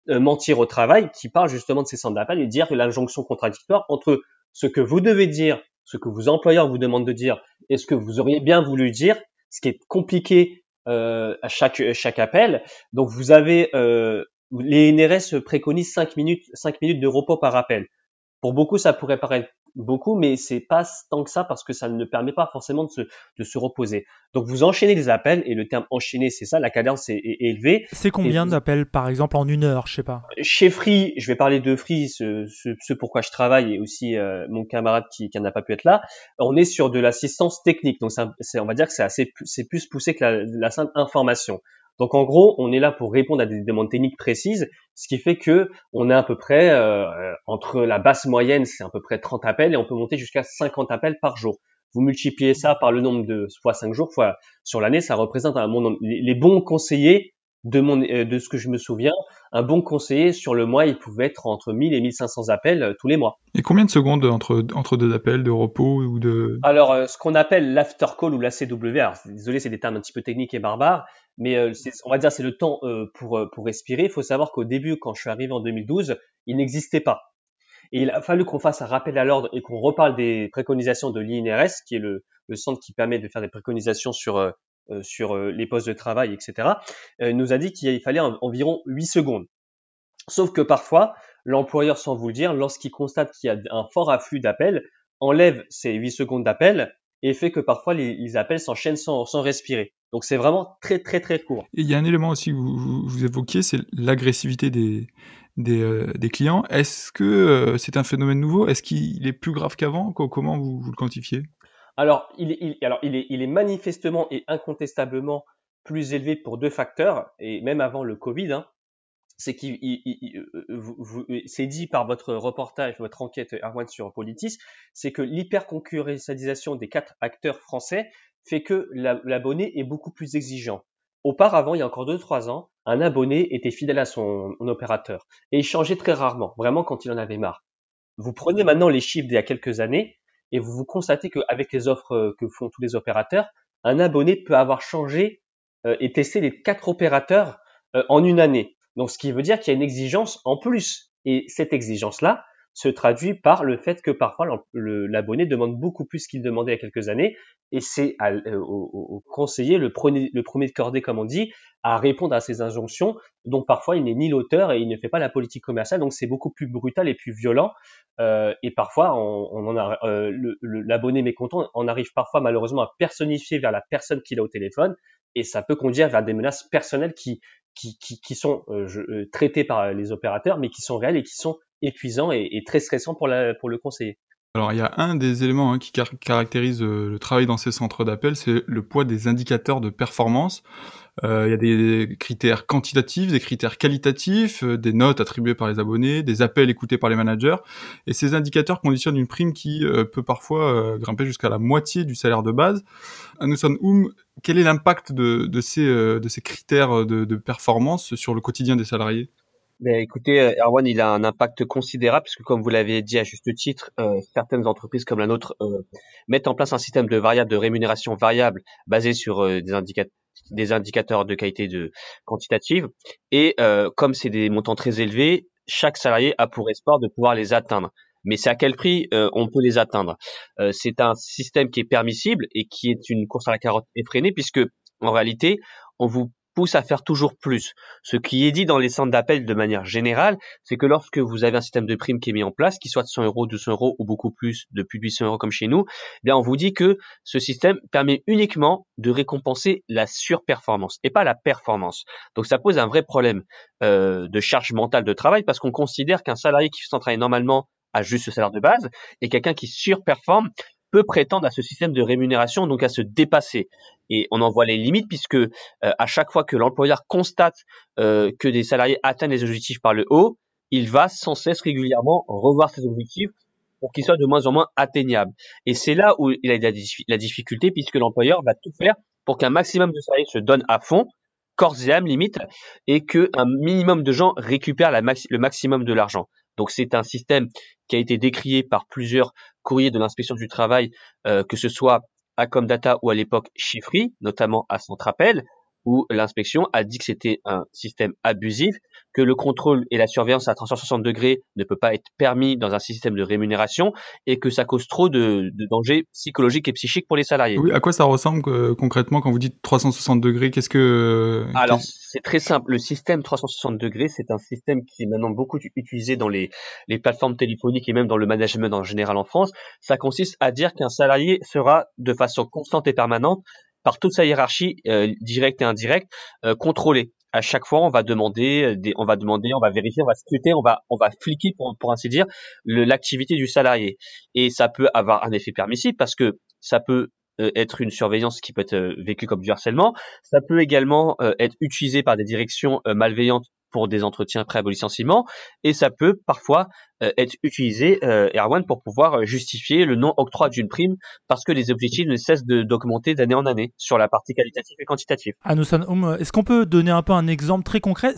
Speaker 13: euh, Mentir au travail, qui parle justement de ces centres d'appel et dire que l'injonction contradictoire entre ce que vous devez dire, ce que vos employeurs vous demandent de dire, et ce que vous auriez bien voulu dire, ce qui est compliqué euh, à chaque chaque appel. Donc vous avez euh, les NRS préconisent 5 minutes, 5 minutes de repos par appel. Pour beaucoup, ça pourrait paraître beaucoup, mais c'est pas tant que ça parce que ça ne permet pas forcément de se, de se reposer. Donc vous enchaînez les appels et le terme enchaîner, c'est ça, la cadence est, élevée.
Speaker 4: C'est combien d'appels par exemple en une heure, je sais pas?
Speaker 13: Chez Free, je vais parler de Free, ce, ce, pourquoi je travaille et aussi euh, mon camarade qui, qui n'a pas pu être là. On est sur de l'assistance technique, donc c'est, on va dire que c'est assez, c'est plus poussé que la, la simple information. Donc en gros, on est là pour répondre à des demandes techniques précises, ce qui fait que on est à peu près euh, entre la basse moyenne, c'est à peu près 30 appels et on peut monter jusqu'à 50 appels par jour. Vous multipliez ça par le nombre de fois 5 jours fois sur l'année, ça représente un bon nombre. Les bons conseillers de mon de ce que je me souviens, un bon conseiller sur le mois, il pouvait être entre 1000 et 1500 appels euh, tous les mois.
Speaker 11: Et combien de secondes entre, entre deux appels de repos ou de...
Speaker 13: Alors, euh, ce qu'on appelle l'after call ou l'ACW, alors désolé, c'est des termes un petit peu techniques et barbares, mais euh, on va dire c'est le temps pour, pour respirer. Il faut savoir qu'au début, quand je suis arrivé en 2012, il n'existait pas. Et il a fallu qu'on fasse un rappel à l'ordre et qu'on reparle des préconisations de l'INRS, qui est le, le centre qui permet de faire des préconisations sur euh, sur euh, les postes de travail, etc., euh, nous a dit qu'il fallait environ 8 secondes. Sauf que parfois, l'employeur, sans vous le dire, lorsqu'il constate qu'il y a un fort afflux d'appels, enlève ces 8 secondes d'appel et fait que parfois les, appels s'enchaînent sans, respirer. Donc c'est vraiment très très très court.
Speaker 11: Et il y a un élément aussi que vous, évoquiez, c'est l'agressivité des, clients. Est-ce que c'est un phénomène nouveau? Est-ce qu'il est plus grave qu'avant? Comment vous, le quantifiez?
Speaker 13: Alors il, est, alors, il est, il est manifestement et incontestablement plus élevé pour deux facteurs, et même avant le Covid, hein, c'est qu'il euh, c'est dit par votre reportage, votre enquête Erwan sur Politis, c'est que l'hyperconcurrentialisation des quatre acteurs français fait que l'abonné est beaucoup plus exigeant. Auparavant, il y a encore 2-3 ans, un abonné était fidèle à son opérateur et il changeait très rarement, vraiment quand il en avait marre. Vous prenez maintenant les chiffres d'il y a quelques années, et vous, vous constatez qu'avec les offres euh, que font tous les opérateurs, un abonné peut avoir changé euh, et testé les quatre opérateurs euh, en une année. Donc, ce qui veut dire qu'il y a une exigence en plus. Et cette exigence-là se traduit par le fait que parfois l'abonné demande beaucoup plus qu'il demandait il y a quelques années. Et c'est au, conseiller, le premier, le premier de cordée, comme on dit, à répondre à ces injonctions dont parfois il n'est ni l'auteur et il ne fait pas la politique commerciale. Donc, c'est beaucoup plus brutal et plus violent. Euh, et parfois, on, euh, l'abonné mécontent on arrive parfois malheureusement à personnifier vers la personne qu'il a au téléphone, et ça peut conduire vers des menaces personnelles qui qui, qui, qui sont euh, euh traitées par les opérateurs, mais qui sont réelles et qui sont épuisants et, très stressants pour, le conseiller.
Speaker 11: Alors il y a un des éléments hein, qui caractérise euh, le travail dans ces centres d'appel, c'est le poids des indicateurs de performance. Euh, il y a des critères quantitatifs, des critères qualitatifs, euh, des notes attribuées par les abonnés, des appels écoutés par les managers. Et ces indicateurs conditionnent une prime qui peut parfois grimper jusqu'à la moitié du salaire de base. Anusson Oum, quel est l'impact de, ces, critères de performance sur le quotidien des salariés?
Speaker 13: Ben, écoutez, Erwan, il a un impact considérable puisque, comme vous l'avez dit à juste titre, euh, certaines entreprises comme la nôtre euh, mettent en place un système de variable de rémunération variable basé sur euh, des, indicateurs des indicateurs de qualité de quantitative. Et euh, comme c'est des montants très élevés, chaque salarié a pour espoir de pouvoir les atteindre. Mais c'est à quel prix euh, on peut les atteindre? Euh, C'est un système qui est permissible et qui est une course à la carotte effrénée puisque en réalité, on vous pousse à faire toujours plus. Ce qui est dit dans les centres d'appel de manière générale, c'est que lorsque vous avez un système de prime qui est mis en place, qui soit de 100 euros, 200 euros ou beaucoup plus, de plus de 800 euros comme chez nous, eh bien on vous dit que ce système permet uniquement de récompenser la surperformance et pas la performance. Donc ça pose un vrai problème euh, de charge mentale de travail parce qu'on considère qu'un salarié qui travail normalement a juste ce salaire de base et quelqu'un qui surperforme peut prétendre à ce système de rémunération, donc à se dépasser. Et on en voit les limites puisque euh, à chaque fois que l'employeur constate euh, que des salariés atteignent les objectifs par le haut, il va sans cesse régulièrement revoir ses objectifs pour qu'ils soient de moins en moins atteignables. Et c'est là où il a la difficulté puisque l'employeur va tout faire pour qu'un maximum de salariés se donnent à fond, corps et âme limite, et qu'un minimum de gens récupèrent le maximum de l'argent. Donc c'est un système qui a été décrié par plusieurs courriers de l'inspection du travail, euh, que ce soit à Comdata ou à l'époque Chiffry, notamment à Centrapel, où l'inspection a dit que c'était un système abusif, que le contrôle et la surveillance à 360 degrés ne peut pas être permis dans un système de rémunération et que ça cause trop de, dangers psychologiques et psychiques pour les salariés.
Speaker 11: Oui, à quoi ça ressemble euh, concrètement quand vous dites 360 degrés Qu'est-ce que
Speaker 13: Alors c'est très simple. Le système 360 degrés, c'est un système qui est maintenant beaucoup utilisé dans les, les plateformes téléphoniques et même dans le management en général en France. Ça consiste à dire qu'un salarié sera de façon constante et permanente par toute sa hiérarchie euh, directe et indirecte euh, contrôlée. À chaque fois, on va demander, euh, on va demander, on va vérifier, on va scruter, on va, on va fliquer pour, pour ainsi dire l'activité du salarié. Et ça peut avoir un effet permissif parce que ça peut
Speaker 16: être une surveillance qui peut être vécue comme du harcèlement. Ça peut également être utilisé par des directions malveillantes pour des entretiens pré au et ça peut parfois être utilisé, Erwan, pour pouvoir justifier le non-octroi d'une prime parce que les objectifs ne cessent d'augmenter d'année en année sur la partie qualitative et quantitative.
Speaker 4: Anousan, est-ce qu'on peut donner un peu un exemple très concret?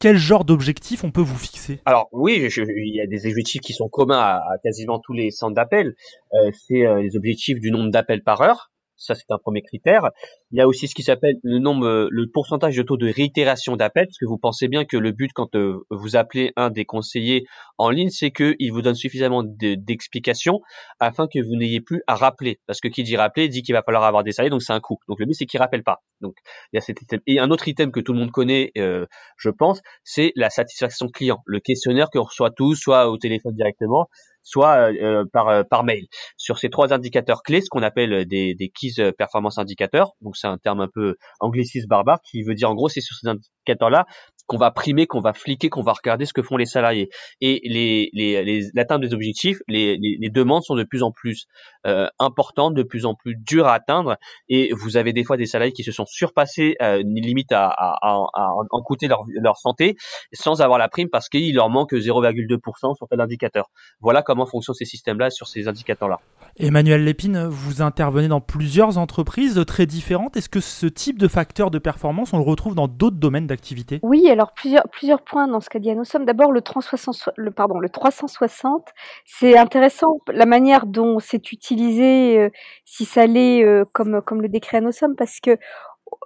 Speaker 4: Quel genre d'objectif on peut vous fixer?
Speaker 16: Alors oui, il y a des objectifs qui sont communs à, quasiment tous les centres d'appel. Euh, c'est euh, les objectifs du nombre d'appels par heure. Ça, c'est un premier critère. Il y a aussi ce qui s'appelle le nombre, le pourcentage de taux de réitération d'appel, parce que vous pensez bien que le but quand euh, vous appelez un des conseillers en ligne, c'est qu'il vous donne suffisamment d'explications afin que vous n'ayez plus à rappeler. Parce que qui dit rappeler dit qu'il va falloir avoir des salariés, donc c'est un coût. Donc le but c'est qu'il rappelle pas. Donc il y a cet item. Et un autre item que tout le monde connaît, euh, je pense, c'est la satisfaction client, le questionnaire que reçoit tous, soit au téléphone directement, soit euh, par, euh, par mail. Sur ces trois indicateurs clés, ce qu'on appelle des, des keys performance indicateurs, donc c'est un terme un peu angliciste barbare qui veut dire en gros c'est sur ces indicateurs-là qu'on va primer, qu'on va fliquer, qu'on va regarder ce que font les salariés. Et les, les, l'atteinte des objectifs, les, les, demandes sont de plus en plus euh, importantes, de plus en plus dures à atteindre. Et vous avez des fois des salariés qui se sont surpassés, euh, limite à, à, à, à en coûter leur, leur santé, sans avoir la prime parce qu'il leur manque 0,2% sur tel indicateur. Voilà comment fonctionnent ces systèmes-là sur ces indicateurs-là.
Speaker 4: Emmanuel Lépine, vous intervenez dans plusieurs entreprises très différentes. Est-ce que ce type de facteur de performance, on le retrouve dans d'autres domaines d'activité?
Speaker 12: Oui, alors plusieurs, plusieurs points dans ce qu'a dit Anossom. D'abord, le, 360, le, pardon, le 360, c'est intéressant la manière dont c'est utilisé, euh, si ça l'est, euh, comme, le décrit Anossom, parce que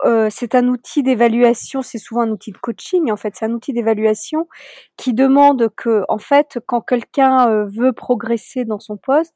Speaker 12: euh, c'est un outil d'évaluation, c'est souvent un outil de coaching en fait, c'est un outil d'évaluation qui demande que en fait quand quelqu'un veut progresser dans son poste,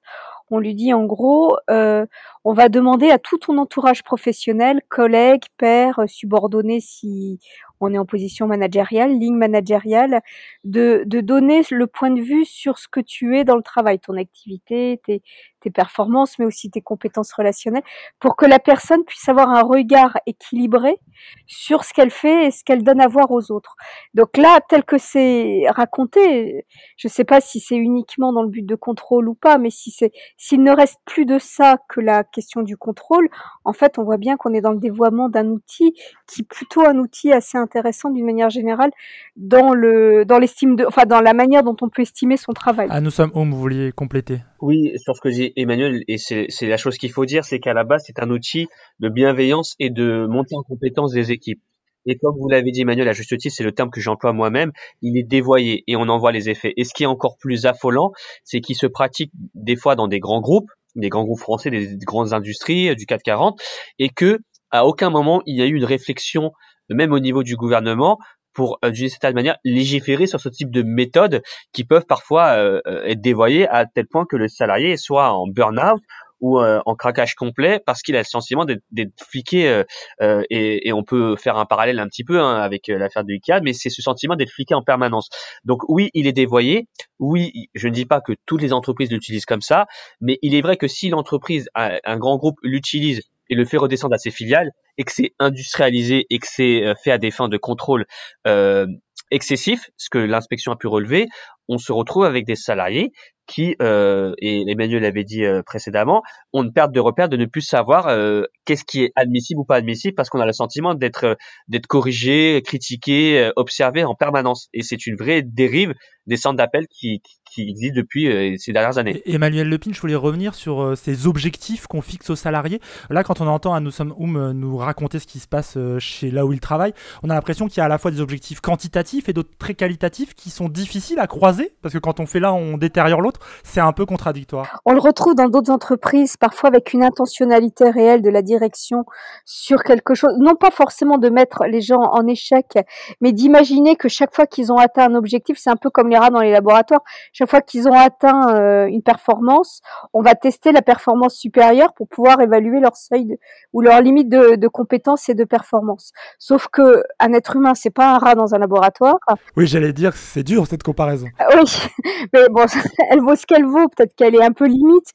Speaker 12: on lui dit en gros, on va demander à tout ton entourage professionnel, collègues, pairs, subordonnés si on est en position managériale, ligne managériale, de, de donner le point de vue sur ce que tu es dans le travail, ton activité, tes, tes performances, mais aussi tes compétences relationnelles, pour que la personne puisse avoir un regard équilibré sur ce qu'elle fait et ce qu'elle donne à voir aux autres. Donc là, tel que c'est raconté, je ne sais pas si c'est uniquement dans le but de contrôle ou pas, mais si c'est s'il ne reste plus de ça que la question du contrôle, en fait, on voit bien qu'on est dans le dévoiement d'un outil qui est plutôt un outil assez intéressant d'une manière générale dans le dans l'estime de, enfin dans la manière dont on peut estimer son travail.
Speaker 4: Ah, nous sommes home, vous vouliez compléter?
Speaker 16: Oui, sur ce que dit Emmanuel, et c'est la chose qu'il faut dire, c'est qu'à la base, c'est un outil de bienveillance et de montée en compétence des équipes. Et comme vous l'avez dit, Emmanuel, à juste titre, c'est le terme que j'emploie moi-même, il est dévoyé et on en voit les effets. Et ce qui est encore plus affolant, c'est qu'il se pratique des fois dans des grands groupes, des grands groupes français, des grandes industries, du 440, et que à aucun moment il y a eu une réflexion, même au niveau du gouvernement, pour, euh, d'une certaine manière, légiférer sur ce type de méthodes qui peuvent parfois euh, euh, être dévoyées à tel point que le salarié soit en burn-out ou en craquage complet parce qu'il a le sentiment d'être fliqué et, et, on peut faire un parallèle un petit peu hein, avec l'affaire de IKEA mais c'est ce sentiment d'être fliqué en permanence. Donc oui il est dévoyé. Oui je ne dis pas que toutes les entreprises l'utilisent comme ça mais il est vrai que si l'entreprise un grand groupe l'utilise et le fait redescendre à ses filiales et que c'est industrialisé et que c'est euh, fait à des fins de contrôle euh, excessif, ce que l'inspection a pu relever, on se retrouve avec des salariés qui, euh, et Emmanuel l'avait dit euh, précédemment, ont une perte de repère de ne plus savoir euh, qu'est-ce qui est admissible ou pas admissible parce qu'on a le sentiment d'être euh, d'être corrigé, critiqué, observé en permanence. Et c'est une vraie dérive des centres d'appel qui, qui depuis ces dernières années.
Speaker 4: Emmanuel Lepine, je voulais revenir sur ces objectifs qu'on fixe aux salariés. Là, quand on entend à Nous sommes Oum nous raconter ce qui se passe chez là où il travaille, on a l'impression qu'il y a à la fois des objectifs quantitatifs et d'autres très qualitatifs qui sont difficiles à croiser parce que quand on fait l'un, on détériore l'autre c'est un peu contradictoire.
Speaker 12: On le retrouve dans d'autres entreprises, parfois avec une intentionnalité réelle de la direction sur quelque chose, non pas forcément de mettre les gens en échec, mais d'imaginer que chaque fois qu'ils ont atteint un objectif, c'est un peu comme les rats dans les laboratoires, chaque fois qu'ils ont atteint euh, une performance, on va tester la performance supérieure pour pouvoir évaluer leur seuil ou leur limite de, de compétence et de performance. Sauf que un être humain, c'est pas un rat dans un laboratoire.
Speaker 4: Oui, j'allais dire, c'est dur cette comparaison.
Speaker 12: Oui, (laughs) mais bon, (laughs) elle vaut ce qu'elle vaut, peut-être qu'elle est un peu limite.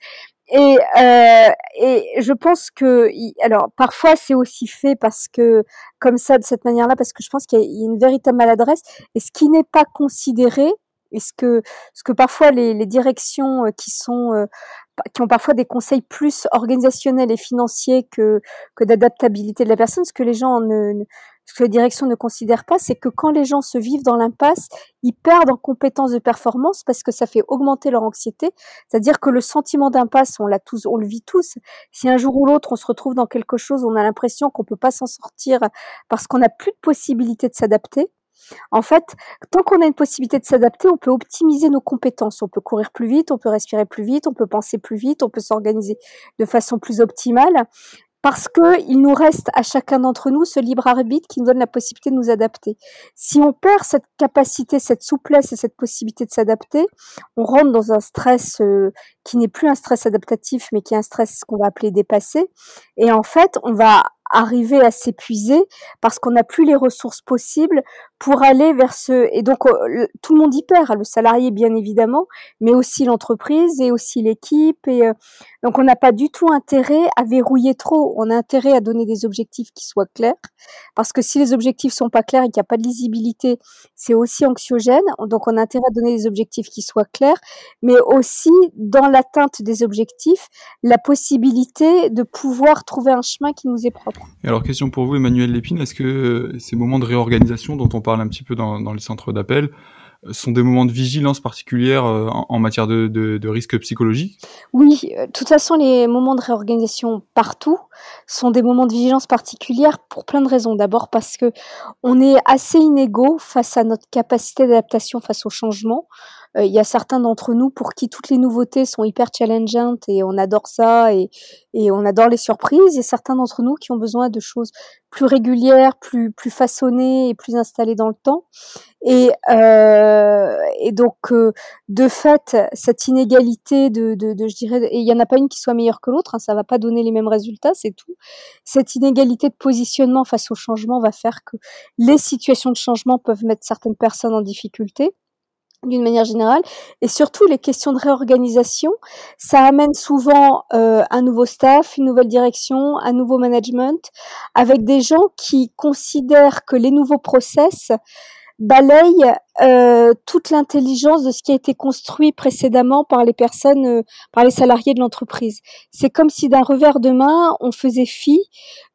Speaker 12: Et, euh, et je pense que, alors parfois c'est aussi fait parce que, comme ça, de cette manière-là, parce que je pense qu'il y a une véritable maladresse. Et ce qui n'est pas considéré, et ce que, ce que parfois les, directions euh, qui sont euh, qui ont parfois des conseils plus organisationnels et financiers que, que d'adaptabilité de la personne. Ce que les gens ne, ce que la direction ne considère pas, c'est que quand les gens se vivent dans l'impasse, ils perdent en compétences de performance parce que ça fait augmenter leur anxiété. C'est-à-dire que le sentiment d'impasse, on l'a tous, on le vit tous. Si un jour ou l'autre on se retrouve dans quelque chose, on a l'impression qu'on peut pas s'en sortir parce qu'on n'a plus de possibilité de s'adapter. En fait, tant qu'on a une possibilité de s'adapter, on peut optimiser nos compétences. On peut courir plus vite, on peut respirer plus vite, on peut penser plus vite, on peut s'organiser de façon plus optimale parce que il nous reste à chacun d'entre nous ce libre arbitre qui nous donne la possibilité de nous adapter. Si on perd cette capacité, cette souplesse et cette possibilité de s'adapter, on rentre dans un stress euh, qui n'est plus un stress adaptatif, mais qui est un stress qu'on va appeler dépassé. Et en fait, on va arriver à s'épuiser parce qu'on n'a plus les ressources possibles pour aller vers ce et donc euh, tout le monde y perd le salarié bien évidemment mais aussi l'entreprise et aussi l'équipe et euh, donc on n'a pas du tout intérêt à verrouiller trop. On a intérêt à donner des objectifs qui soient clairs. Parce que si les objectifs sont pas clairs et qu'il n'y a pas de lisibilité c'est aussi anxiogène. Donc on a intérêt à donner des objectifs qui soient clairs. Mais aussi dans l'atteinte des objectifs la possibilité de pouvoir trouver un chemin qui nous est propre.
Speaker 11: Alors, question pour vous, Emmanuel Lépine, est-ce que euh, ces moments de réorganisation dont on parle un petit peu dans, les centres d'appel sont des moments de vigilance particulière euh, en, matière de, de, de risque psychologique
Speaker 12: Oui, de toute façon, les moments de réorganisation partout sont des moments de vigilance particulière pour plein de raisons. D'abord parce que on est assez inégaux face à notre capacité d'adaptation face au changement. Il y a certains d'entre nous pour qui toutes les nouveautés sont hyper challengeantes et on adore ça et, et on adore les surprises. Et certains d'entre nous qui ont besoin de choses plus régulières, plus plus façonnées et plus installées dans le temps. Et, euh, et donc de fait, cette inégalité de, de, de je dirais, et il y en a pas une qui soit meilleure que l'autre. Hein, ça va pas donner les mêmes résultats, c'est tout. Cette inégalité de positionnement face au changement va faire que les situations de changement peuvent mettre certaines personnes en difficulté d'une manière générale, et surtout les questions de réorganisation, ça amène souvent euh, un nouveau staff, une nouvelle direction, un nouveau management, avec des gens qui considèrent que les nouveaux process balayent euh, toute l'intelligence de ce qui a été construit précédemment par les personnes, euh, par les salariés de l'entreprise. C'est comme si d'un revers de main, on faisait fi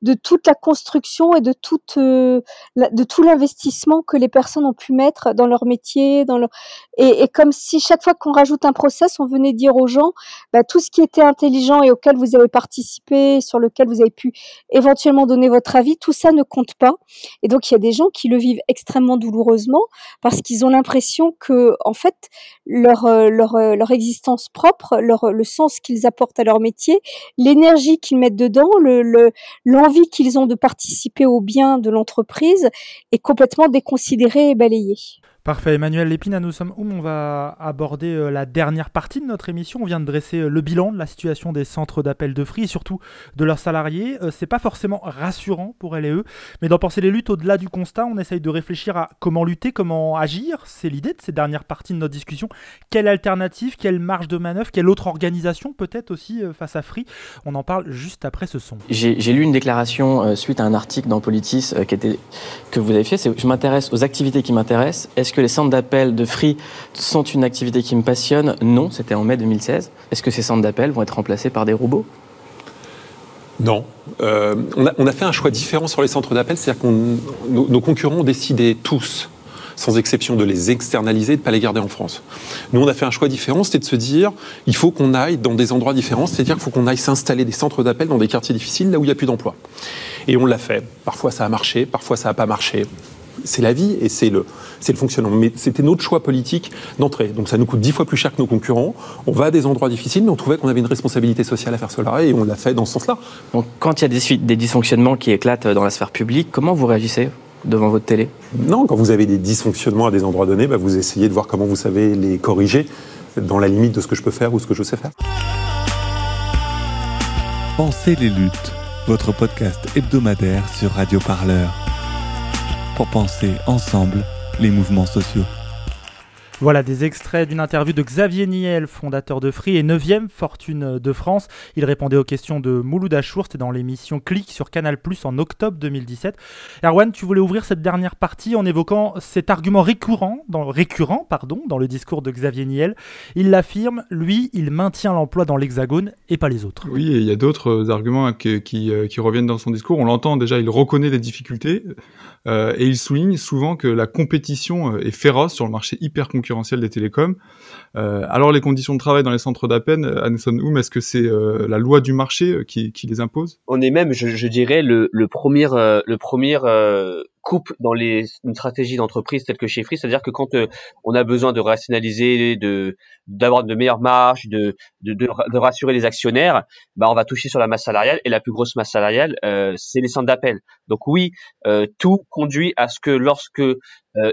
Speaker 12: de toute la construction et de toute, euh, de tout l'investissement que les personnes ont pu mettre dans leur métier, dans leur et, et comme si chaque fois qu'on rajoute un process, on venait dire aux gens, bah, tout ce qui était intelligent et auquel vous avez participé, sur lequel vous avez pu éventuellement donner votre avis, tout ça ne compte pas. Et donc il y a des gens qui le vivent extrêmement douloureusement parce qu'ils ont l'impression que en fait leur euh, leur euh, leur existence propre, leur le sens qu'ils apportent à leur métier, l'énergie qu'ils mettent dedans, le l'envie qu'ils ont de participer au bien de l'entreprise est complètement déconsidérée et balayée.
Speaker 4: Parfait, Emmanuel Lépine, nous sommes où? On va aborder euh, la dernière partie de notre émission. On vient de dresser euh, le bilan de la situation des centres d'appel de Free et surtout de leurs salariés. Euh, c'est pas forcément rassurant pour elles et eux, mais d'en penser les luttes au-delà du constat, on essaye de réfléchir à comment lutter, comment agir. C'est l'idée de ces dernières parties de notre discussion. Quelle alternative, quelle marge de manœuvre, quelle autre organisation peut-être aussi face à Free? On en parle juste après ce son.
Speaker 17: J'ai lu une déclaration suite à un article dans Politis que vous avez fait. Je m'intéresse aux activités qui m'intéressent. Que les centres d'appel de Free sont une activité qui me passionne? Non, c'était en mai 2016. Est-ce que ces centres d'appel vont être remplacés par des robots?
Speaker 18: Non. Euh, on, a, fait un choix différent sur les centres d'appel, c'est-à-dire que nos, concurrents ont décidé tous, sans exception, de les externaliser et de ne pas les garder en France. Nous, on a fait un choix différent, c'était de se dire, il faut qu'on aille dans des endroits différents, c'est-à-dire qu'il faut qu'on aille s'installer des centres d'appel dans des quartiers difficiles, là où il n'y a plus d'emploi. Et on l'a fait. Parfois ça a marché, parfois ça n'a pas marché c'est la vie et c'est le, c'est le fonctionnement. Mais c'était notre choix politique d'entrée. Donc ça nous coûte dix fois plus cher que nos concurrents. On va à des endroits difficiles, mais on trouvait qu'on avait une responsabilité sociale à faire cela et on l'a fait dans ce sens-là.
Speaker 17: Donc quand il y a des, des dysfonctionnements qui éclatent dans la sphère publique, comment vous réagissez devant votre télé?
Speaker 18: Non, quand vous avez des dysfonctionnements à des endroits donnés, bah, vous essayez de voir comment vous savez les corriger dans la limite de ce que je peux faire ou ce que je sais faire.
Speaker 7: Pensez les luttes, votre podcast hebdomadaire sur Radio Parleur pour penser ensemble les mouvements sociaux.
Speaker 4: Voilà des extraits d'une interview de Xavier Niel, fondateur de Free et 9e fortune de France. Il répondait aux questions de Mouloud Achour, c'était dans l'émission Click sur Canal Plus en octobre 2017. Erwan, tu voulais ouvrir cette dernière partie en évoquant cet argument récurrent dans, récurrent, pardon, dans le discours de Xavier Niel. Il l'affirme, lui, il maintient l'emploi dans l'Hexagone et pas les autres.
Speaker 11: Oui, et il y a d'autres arguments qui, qui, euh, qui, reviennent dans son discours. On l'entend déjà, il reconnaît les difficultés euh, et il souligne souvent que la compétition euh, est féroce sur le marché hyper concurrentiel des télécoms. Euh, alors les conditions de travail dans les centres d'appel, Anderson Oum, est-ce que c'est euh, la loi du marché euh, qui, les impose?
Speaker 16: On est même, je, dirais, le, premier, le premier coupe dans les, une stratégie d'entreprise telle que chez Free, c'est-à-dire que quand on a besoin de rationaliser, de d'avoir de meilleures marges, de, de, de, rassurer les actionnaires, bah on va toucher sur la masse salariale et la plus grosse masse salariale, c'est les centres d'appel. Donc oui, tout conduit à ce que lorsque euh,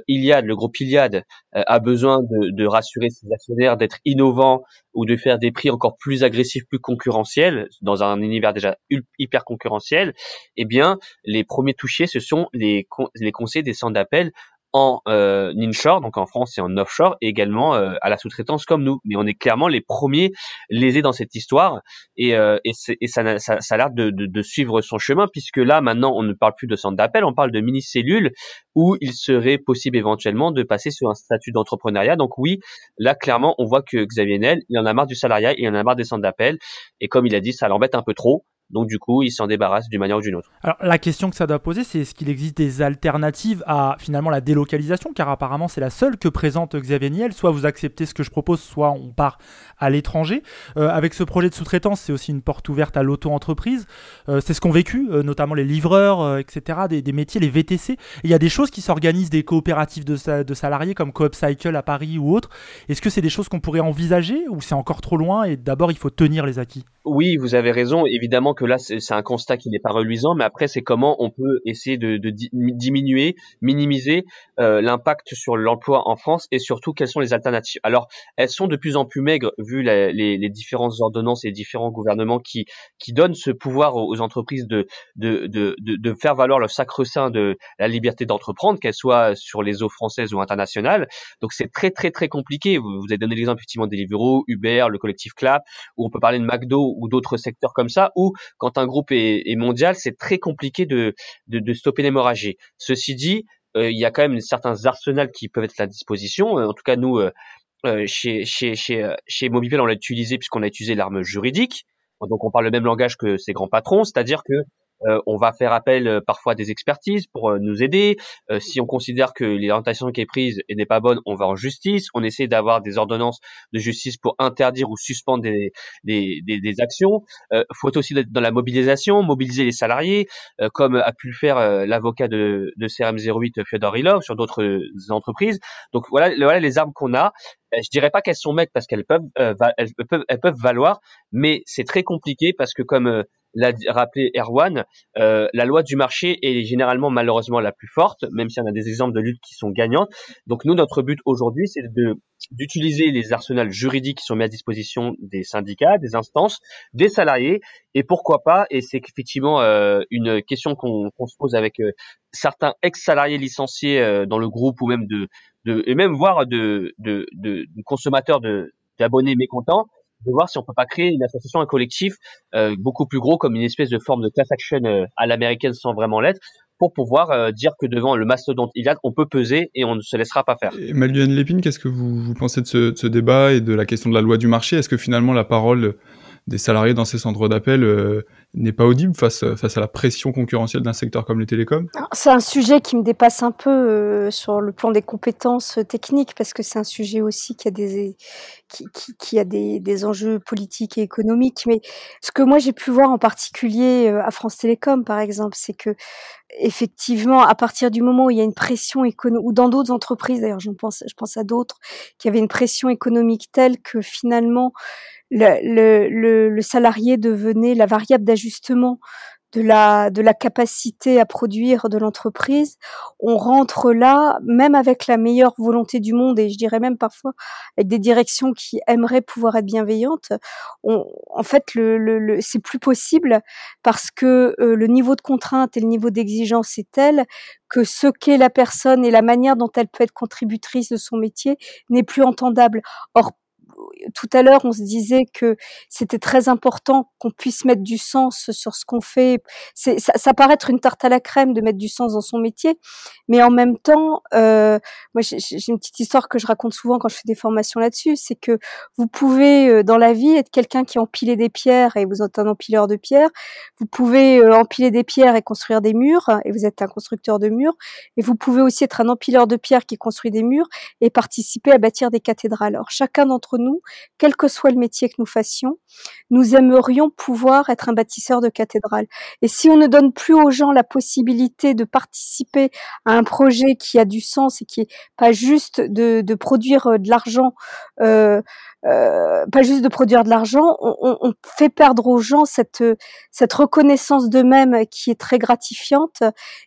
Speaker 16: Iliad, le groupe Iliad, euh, a besoin de, de, rassurer ses actionnaires, d'être innovant ou de faire des prix encore plus agressifs, plus concurrentiels, dans un univers déjà hyper concurrentiel, eh bien, les premiers touchés, ce sont les, les conseils des centres d'appel en euh, inshore, donc en France et en offshore, et également euh, à la sous-traitance comme nous. Mais on est clairement les premiers lésés dans cette histoire, et, euh, et, et ça, ça, ça, a l'air de, de, de, suivre son chemin, puisque là, maintenant, on ne parle plus de centre d'appel, on parle de mini-cellules, où il serait possible éventuellement de passer sur un statut d'entrepreneuriat. Donc oui, là, clairement, on voit que Xavier Nel, il en a marre du salariat, il en a marre des centres d'appel, et comme il a dit, ça l'embête un peu trop, donc du coup, il s'en débarrasse d'une manière ou d'une autre.
Speaker 4: Alors la question que ça doit poser, c'est est-ce qu'il existe des alternatives à finalement la délocalisation, car apparemment c'est la seule que présente Xavier Niel. Soit vous acceptez ce que je propose, soit on part à l'étranger. Euh, avec ce projet de sous-traitance, c'est aussi une porte ouverte à l'auto-entreprise. Euh, c'est ce qu'ont vécu, euh, notamment les livreurs, etc., des, métiers, les VTC. il y a des choses qui s'organisent, des coopératives de, de salariés comme Coop Cycle à Paris ou autres. Est-ce que c'est des choses qu'on pourrait envisager ou c'est encore trop loin et d'abord il faut tenir les acquis?
Speaker 16: Oui, vous avez raison. Évidemment que là, c'est un constat qui n'est pas reluisant, mais après, c'est comment on peut essayer de, diminuer, minimiser euh, l'impact sur l'emploi en France et surtout quelles sont les alternatives. Alors, elles sont de plus en plus maigres vu les, différentes ordonnances et différents gouvernements qui, qui donnent ce pouvoir aux, entreprises de, de, de, de, faire valoir le sacre-saint de la liberté d'entreprendre, qu'elle soit sur les eaux françaises ou internationales. Donc, c'est très, très, très compliqué. Vous, vous avez donné l'exemple effectivement des Deliveroo, Uber, le collectif CLAP, où on peut parler de McDo ou d'autres secteurs comme ça, où quand un groupe est, mondial, c'est très compliqué de, de, stopper l'hémorragie. Ceci dit, euh, il y a quand même certains arsenals qui peuvent être à disposition. Euh, en tout cas, nous, euh, chez, chez, chez, chez Mobipel, on l'a utilisé puisqu'on a utilisé l'arme juridique. Donc, on parle le même langage que ses grands patrons, c'est-à-dire que euh, on va faire appel euh, parfois à des expertises pour euh, nous aider. si on considère que l'orientation qui est prise n'est pas bonne, on va en justice. On essaie d'avoir des ordonnances de justice pour interdire ou suspendre des, des, des, actions. Il faut aussi être dans la mobilisation, mobiliser les salariés, comme a pu le faire l'avocat de, de CRM08 Fyodor Ilov sur d'autres entreprises. Donc voilà, voilà les armes qu'on a. Je dirais pas qu'elles sont mecs parce qu'elles peuvent, elles peuvent, elles peuvent valoir, mais c'est très compliqué parce que comme l'a rappelé Erwan, euh, la loi du marché est généralement malheureusement la plus forte, même si on a des exemples de luttes qui sont gagnantes. Donc nous, notre but aujourd'hui, c'est de d'utiliser les arsenals juridiques qui sont mis à disposition des syndicats, des instances, des salariés, et pourquoi pas, et c'est effectivement euh, une question qu'on se pose avec euh, certains ex-salariés licenciés euh, dans le groupe ou même de, de et même voire de, de, de, de consommateurs de d'abonnés mécontents, de voir si on peut pas créer une association, un collectif euh, beaucoup plus gros, comme une espèce de forme de class action euh, à l'américaine sans vraiment l'être, pour pouvoir euh, dire que devant le mastodonte Iliad, on peut peser et on ne se laissera pas faire.
Speaker 11: Emmanuel Lépine, qu'est-ce que vous, vous pensez de ce, de ce, débat et de la question de la loi du marché? Est-ce que finalement la parole des salariés dans ces centres d'appel euh, n'est pas audible face, face à la pression concurrentielle d'un secteur comme les télécoms
Speaker 12: C'est un sujet qui me dépasse un peu euh, sur le plan des compétences techniques parce que c'est un sujet aussi qui a des qui, qui, qui a des, des, enjeux politiques et économiques. Mais ce que moi j'ai pu voir en particulier euh, à France Télécom par exemple, c'est que effectivement à partir du moment où il y a une pression économique ou dans d'autres entreprises d'ailleurs, je pense je pense à d'autres qui avaient une pression économique telle que finalement le, le, le, salarié devenait la variable d'ajustement de la de la capacité à produire de l'entreprise, on rentre là, même avec la meilleure volonté du monde et je dirais même parfois avec des directions qui aimeraient pouvoir être bienveillantes, on, en fait le, le, c'est plus possible parce que euh, le niveau de contrainte et le niveau d'exigence est tel que ce qu'est la personne et la manière dont elle peut être contributrice de son métier n'est plus entendable. Or, tout à l'heure, on se disait que c'était très important qu'on puisse mettre du sens sur ce qu'on fait. C'est, ça, paraît être une tarte à la crème de mettre du sens dans son métier, mais en même temps, euh, moi j'ai, une petite histoire que je raconte souvent quand je fais des formations là-dessus, c'est que vous pouvez euh, dans la vie être quelqu'un qui empile des pierres et vous êtes un empileur de pierres. Vous pouvez euh, empiler des pierres et construire des murs et vous êtes un constructeur de murs. Et vous pouvez aussi être un empileur de pierres qui construit des murs et participer à bâtir des cathédrales. Alors chacun d'entre nous quel que soit le métier que nous fassions, nous aimerions pouvoir être un bâtisseur de cathédrale. Et si on ne donne plus aux gens la possibilité de participer à un projet qui a du sens et qui est pas juste de, de produire euh, de l'argent euh, euh, pas juste de produire de l'argent, on, on, fait perdre aux gens cette cette reconnaissance d'eux-mêmes qui est très gratifiante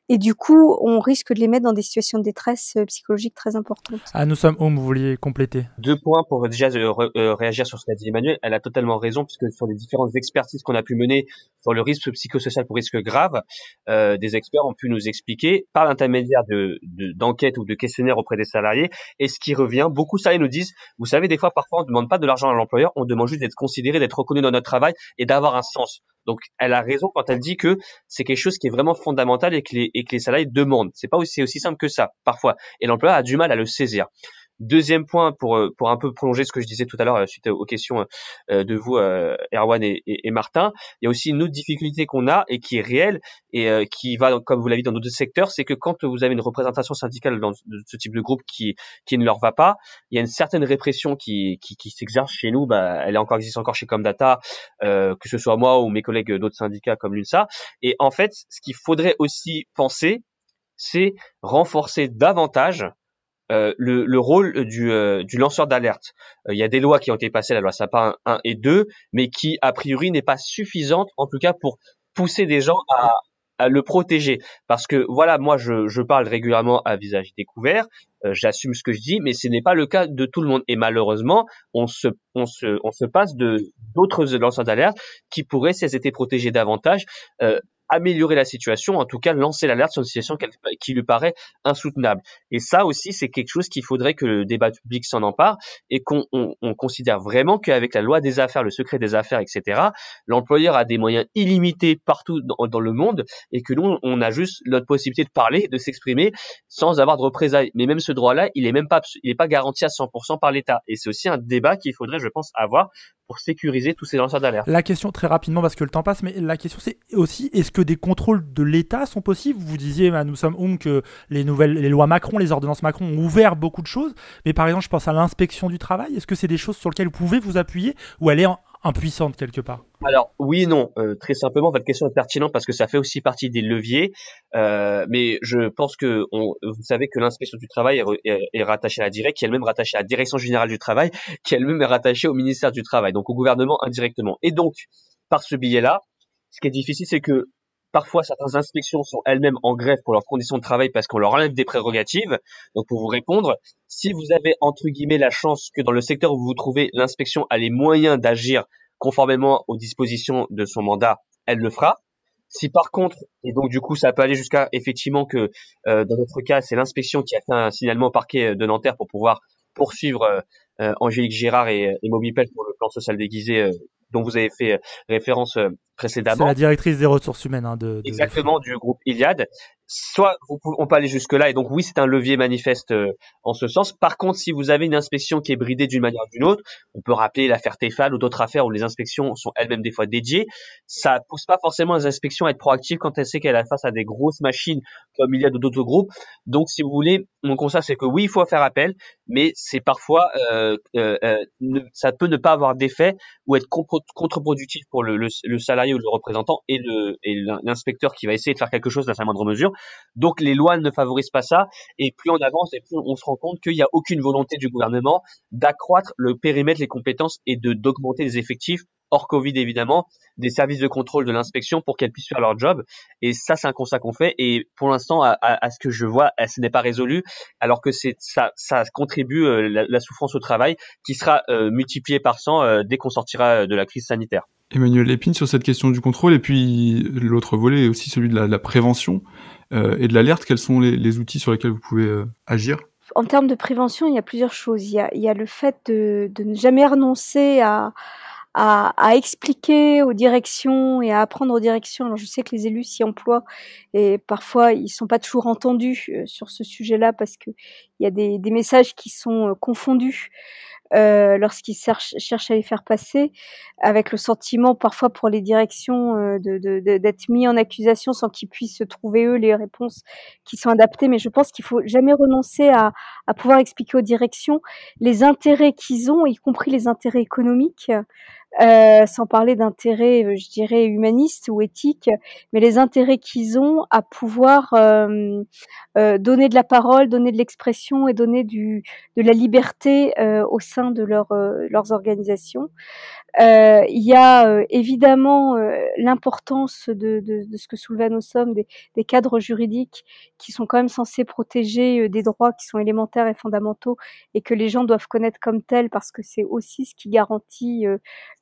Speaker 12: et du coup on risque de les mettre dans des situations de détresse psychologique très importantes.
Speaker 4: Ah nous sommes où vous vouliez compléter?
Speaker 16: Deux points pour déjà euh, réagir sur ce qu'a dit Emmanuel. Elle a totalement raison puisque sur les différentes expertises qu'on a pu mener sur le risque psychosocial pour risque grave, euh, des experts ont pu nous expliquer par l'intermédiaire de d'enquêtes ou de questionnaires auprès des salariés et ce qui revient, beaucoup de salariés nous disent, vous savez des fois parfois on demande pas de l'argent à l'employeur, on demande juste d'être considéré, d'être reconnu dans notre travail et d'avoir un sens. Donc, elle a raison quand elle dit que c'est quelque chose qui est vraiment fondamental et que les, que les salariés demandent. C'est pas aussi, aussi simple que ça, parfois. Et l'employeur a du mal à le saisir. Deuxième point, pour, euh, pour un peu prolonger ce que je disais tout à l'heure euh, suite aux questions euh, de vous, Erwan et, Martin, il y a aussi une autre difficulté qu'on a et qui est réelle et qui va, comme vous l'avez dit, dans d'autres secteurs, c'est que quand vous avez une représentation syndicale dans ce type de groupe qui, qui ne leur va pas, il y a une certaine répression qui, qui, qui s'exerce chez nous. Bah, elle est encore existe encore chez Comdata, euh, que ce soit moi ou mes collègues d'autres syndicats comme l'UNSA. Et en fait, ce qu'il faudrait aussi penser, c'est renforcer davantage euh, le, le, rôle du, euh, du lanceur d'alerte. Euh, il y a des lois qui ont été passées, la loi Sapin 1 et 2, mais qui, a priori, n'est pas suffisante, en tout cas pour pousser des gens à, à le protéger. Parce que, voilà, moi, je, je parle régulièrement à visage découvert, j'assume ce que je dis, mais ce n'est pas le cas de tout le monde. Et malheureusement, on se, on se, on se passe de d'autres lanceurs d'alerte qui pourraient, si elles étaient protégées davantage, améliorer la situation, en tout cas lancer l'alerte sur une situation qui lui paraît insoutenable. Et ça aussi, c'est quelque chose qu'il faudrait que le débat public s'en empare et qu'on on, on considère vraiment qu'avec la loi des affaires, le secret des affaires, etc., l'employeur a des moyens illimités partout dans, dans, le monde et que nous, on a juste notre possibilité de parler, de s'exprimer sans avoir de représailles. Mais même ce droit-là, il est même pas, il est pas garanti à 100% par l'État. Et c'est aussi un débat qu'il faudrait, je pense, avoir pour sécuriser tous ces lanceurs d'alerte.
Speaker 4: La question très rapidement parce que le temps passe, mais la question c'est aussi est-ce que des contrôles de l'État sont possibles. Vous disiez, bah, nous sommes on que les nouvelles, les lois Macron, les ordonnances Macron ont ouvert beaucoup de choses, mais par exemple, je pense à l'inspection du travail. Est-ce que c'est des choses sur lesquelles vous pouvez vous appuyer ou elle est impuissante quelque part?
Speaker 16: Alors oui non, euh, très simplement, votre question est pertinente parce que ça fait aussi partie des leviers, euh, mais je pense que vous savez que l'inspection du travail est, rattachée à la directe, qui elle-même rattachée à la direction générale du travail, qui elle-même est rattachée au ministère du travail, donc au gouvernement indirectement. Et donc, par ce biais-là, ce qui est difficile, c'est que parfois certaines inspections sont elles-mêmes en grève pour leurs conditions de travail parce qu'on leur enlève des prérogatives. Donc pour vous répondre, si vous avez entre guillemets la chance que dans le secteur où vous vous trouvez, l'inspection a les moyens d'agir conformément aux dispositions de son mandat, elle le fera. Si par contre, et donc du coup ça peut aller jusqu'à effectivement que euh, dans notre cas c'est l'inspection qui a fait un signalement au parquet de Nanterre pour pouvoir poursuivre euh, euh, Angélique Girard et, et Mobipel pour le plan social déguisé dont vous avez fait référence précédemment.
Speaker 4: C'est la directrice des ressources humaines hein, de, de,
Speaker 16: Exactement, du groupe Iliad soit vous pouvez, on peut aller jusque là et donc oui c'est un levier manifeste euh, en ce sens. Par contre si vous avez une inspection qui est bridée d'une manière ou d'une autre, on peut rappeler l'affaire Tefal ou d'autres affaires où les inspections sont elles-mêmes des fois dédiées, ça pousse pas forcément les inspections à être proactives quand elles sait qu'elle a face à des grosses machines comme il y a d'autres groupes. Donc si vous voulez, mon conseil c'est que oui il faut faire appel, mais c'est parfois euh, euh, euh ça peut ne pas avoir d'effet ou être contre-productif pour le, le, le, salarié ou le représentant et l'inspecteur qui va essayer de faire quelque chose dans sa moindre mesure. Donc les lois ne favorisent pas ça. Et plus on avance, et plus on se rend compte qu'il n'y a aucune volonté du gouvernement d'accroître le périmètre, les compétences et de d'augmenter les effectifs
Speaker 13: hors Covid évidemment, des services de contrôle de l'inspection pour qu'elles puissent faire leur job. Et ça, c'est un constat qu'on fait. Et pour l'instant, à, à, ce que je vois, ce n'est pas résolu, alors que c'est ça, ça contribue euh, la, la, souffrance au travail qui sera euh, multipliée par 100 euh, dès qu'on sortira de la crise sanitaire.
Speaker 11: Emmanuel Lépine sur cette question du contrôle et puis l'autre volet est aussi celui de la, la prévention et de l'alerte. Quels sont les, les, outils sur lesquels vous pouvez agir?
Speaker 12: En termes de prévention, il y a plusieurs choses. Il y a, il y a le fait de, de ne jamais renoncer à, à, à, expliquer aux directions et à apprendre aux directions. Alors je sais que les élus s'y emploient et parfois ils sont pas toujours entendus euh, sur ce sujet-là parce que il y a des, des, messages qui sont euh, confondus. Euh, lorsqu'ils cherchent, à les faire passer, avec le sentiment parfois pour les directions euh, d'être de, mis en accusation sans qu'ils puissent trouver eux les réponses qui sont adaptées. Mais je pense qu'il faut jamais renoncer à, à pouvoir expliquer aux directions les intérêts qu'ils ont, y compris les intérêts économiques, euh, sans parler d'intérêts, euh, je dirais, humanistes ou éthiques, mais les intérêts qu'ils ont à pouvoir euh, euh, donner de la parole, donner de l'expression et donner du, de la liberté euh, au sein de leur, leurs organisations. Euh, il y a euh, évidemment euh, l'importance de, de, de, ce que soulevait nos sommes des, des, cadres juridiques qui sont quand même censés protéger des droits qui sont élémentaires et fondamentaux et que les gens doivent connaître comme tels parce que c'est aussi ce qui garantit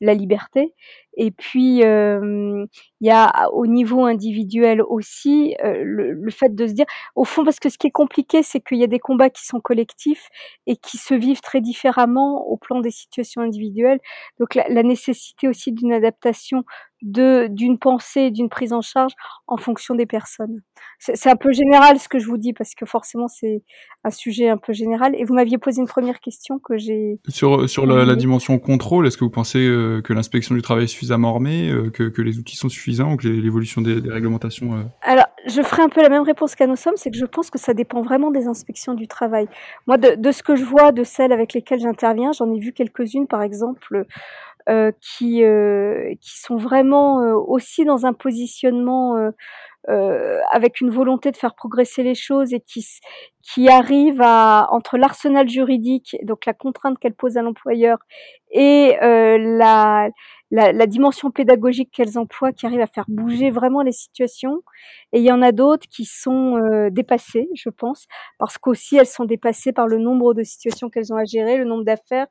Speaker 12: la liberté. Et puis, euh, il y a au niveau individuel aussi euh, le, fait de se dire, au fond, parce que ce qui est compliqué, c'est qu'il y a des combats qui sont collectifs et qui se vivent très différemment au plan des situations individuelles. Donc, la nécessité aussi d'une adaptation de d'une pensée, d'une prise en charge en fonction des personnes. C'est un peu général ce que je vous dis parce que forcément c'est un sujet un peu général. Et vous m'aviez posé une première question que j'ai
Speaker 11: sur sur la, la, dimension contrôle. Est-ce que vous pensez euh, que l'inspection du travail est suffisamment armée, euh, que, que, les outils sont suffisants ou que l'évolution des, des, réglementations euh...
Speaker 12: Alors je ferai un peu la même réponse qu'à nos sommes, c'est que je pense que ça dépend vraiment des inspections du travail. Moi de, de ce que je vois de celles avec lesquelles j'interviens, j'en ai vu quelques-unes par exemple euh, qui, euh, qui sont vraiment euh, aussi dans un positionnement euh, avec une volonté de faire progresser les choses et qui, qui arrive à, entre l'arsenal juridique, donc la contrainte qu'elle pose à l'employeur, et euh, la, la, la, dimension pédagogique qu'elles emploient, qui arrive à faire bouger vraiment les situations. Et il y en a d'autres qui sont euh, dépassées, je pense, parce qu'aussi elles sont dépassées par le nombre de situations qu'elles ont à gérer, le nombre d'affaires,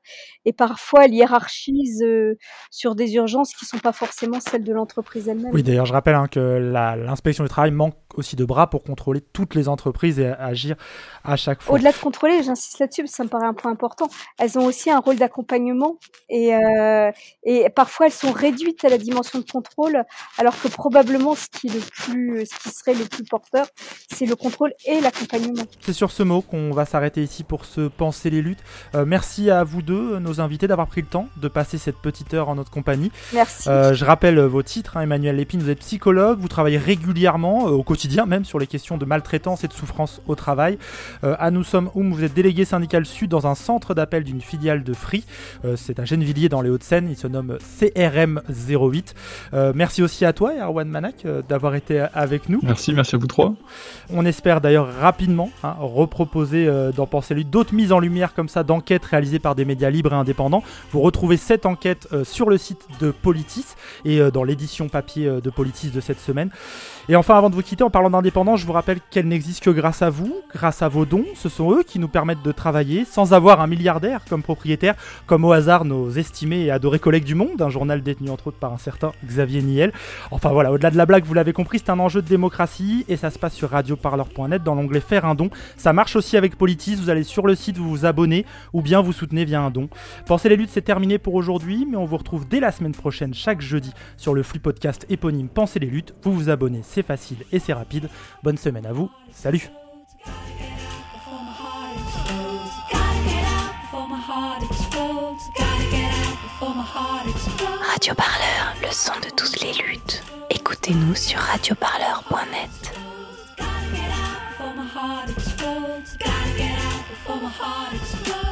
Speaker 12: et parfois elles hiérarchisent euh, sur des urgences qui sont pas forcément celles de l'entreprise elle-même.
Speaker 4: Oui, d'ailleurs, je rappelle hein, que l'inspection du travail manque aussi de bras pour contrôler toutes les entreprises et agir à chaque fois.
Speaker 12: Au-delà de contrôler, j'insiste là-dessus, ça me paraît un point important, elles ont aussi un rôle d'accompagnement et, euh, et parfois elles sont réduites à la dimension de contrôle, alors que probablement ce qui, est le plus, ce qui serait le plus porteur, c'est le contrôle et l'accompagnement.
Speaker 4: C'est sur ce mot qu'on va s'arrêter ici pour se penser les luttes. Euh, merci à vous deux, nos invités, d'avoir pris le temps de passer cette petite heure en notre compagnie.
Speaker 12: Merci.
Speaker 4: Euh, je rappelle vos titres, hein, Emmanuel Lépine, vous êtes psychologue, vous travaillez régulièrement au quotidien même sur les questions de maltraitance et de souffrance au travail. Euh, à nous sommes Oum, vous êtes délégué syndical sud dans un centre d'appel d'une filiale de Free. Euh, c'est à Gennevilliers dans les Hauts-de-Seine, il se nomme CRM 08. Euh, merci aussi à toi, Erwan Manak, euh, d'avoir été avec nous.
Speaker 11: Merci, merci à vous trois.
Speaker 4: On espère d'ailleurs rapidement hein, reproposer dans Pensée Lutte d'autres mises en lumière comme ça d'enquêtes réalisées par des médias libres et indépendants. Vous retrouvez cette enquête sur le site de Politis et dans l'édition papier de Politis de cette semaine. Et enfin, avant de vous quitter, en parlant d'indépendance, je vous rappelle qu'elle n'existe que grâce à vous, grâce à vos dons. Ce sont eux qui nous permettent de travailler sans avoir un milliardaire comme propriétaire, comme au hasard nos estimés et adorés collègues du Monde, un journal détenu entre autres par un certain Xavier Niel. Enfin voilà, au-delà de la blague, vous l'avez compris, c'est un enjeu de démocratie et ça se passe sur radioparleur.net dans l'onglet Faire un don. Ça marche aussi avec Politis, vous allez sur le site, vous vous abonnez ou bien vous soutenez via un don. Pensez les luttes, c'est terminé pour aujourd'hui, mais on vous retrouve dès la semaine prochaine, chaque jeudi, sur le flux podcast éponyme Pensez les luttes. Vous vous abonnez, c'est facile et c'est rapide. Bonne semaine à vous, salut
Speaker 1: Radio Parleur, le son de toutes les luttes. Écoutez-nous sur radioparleur.net. Gotta get out before my heart explodes.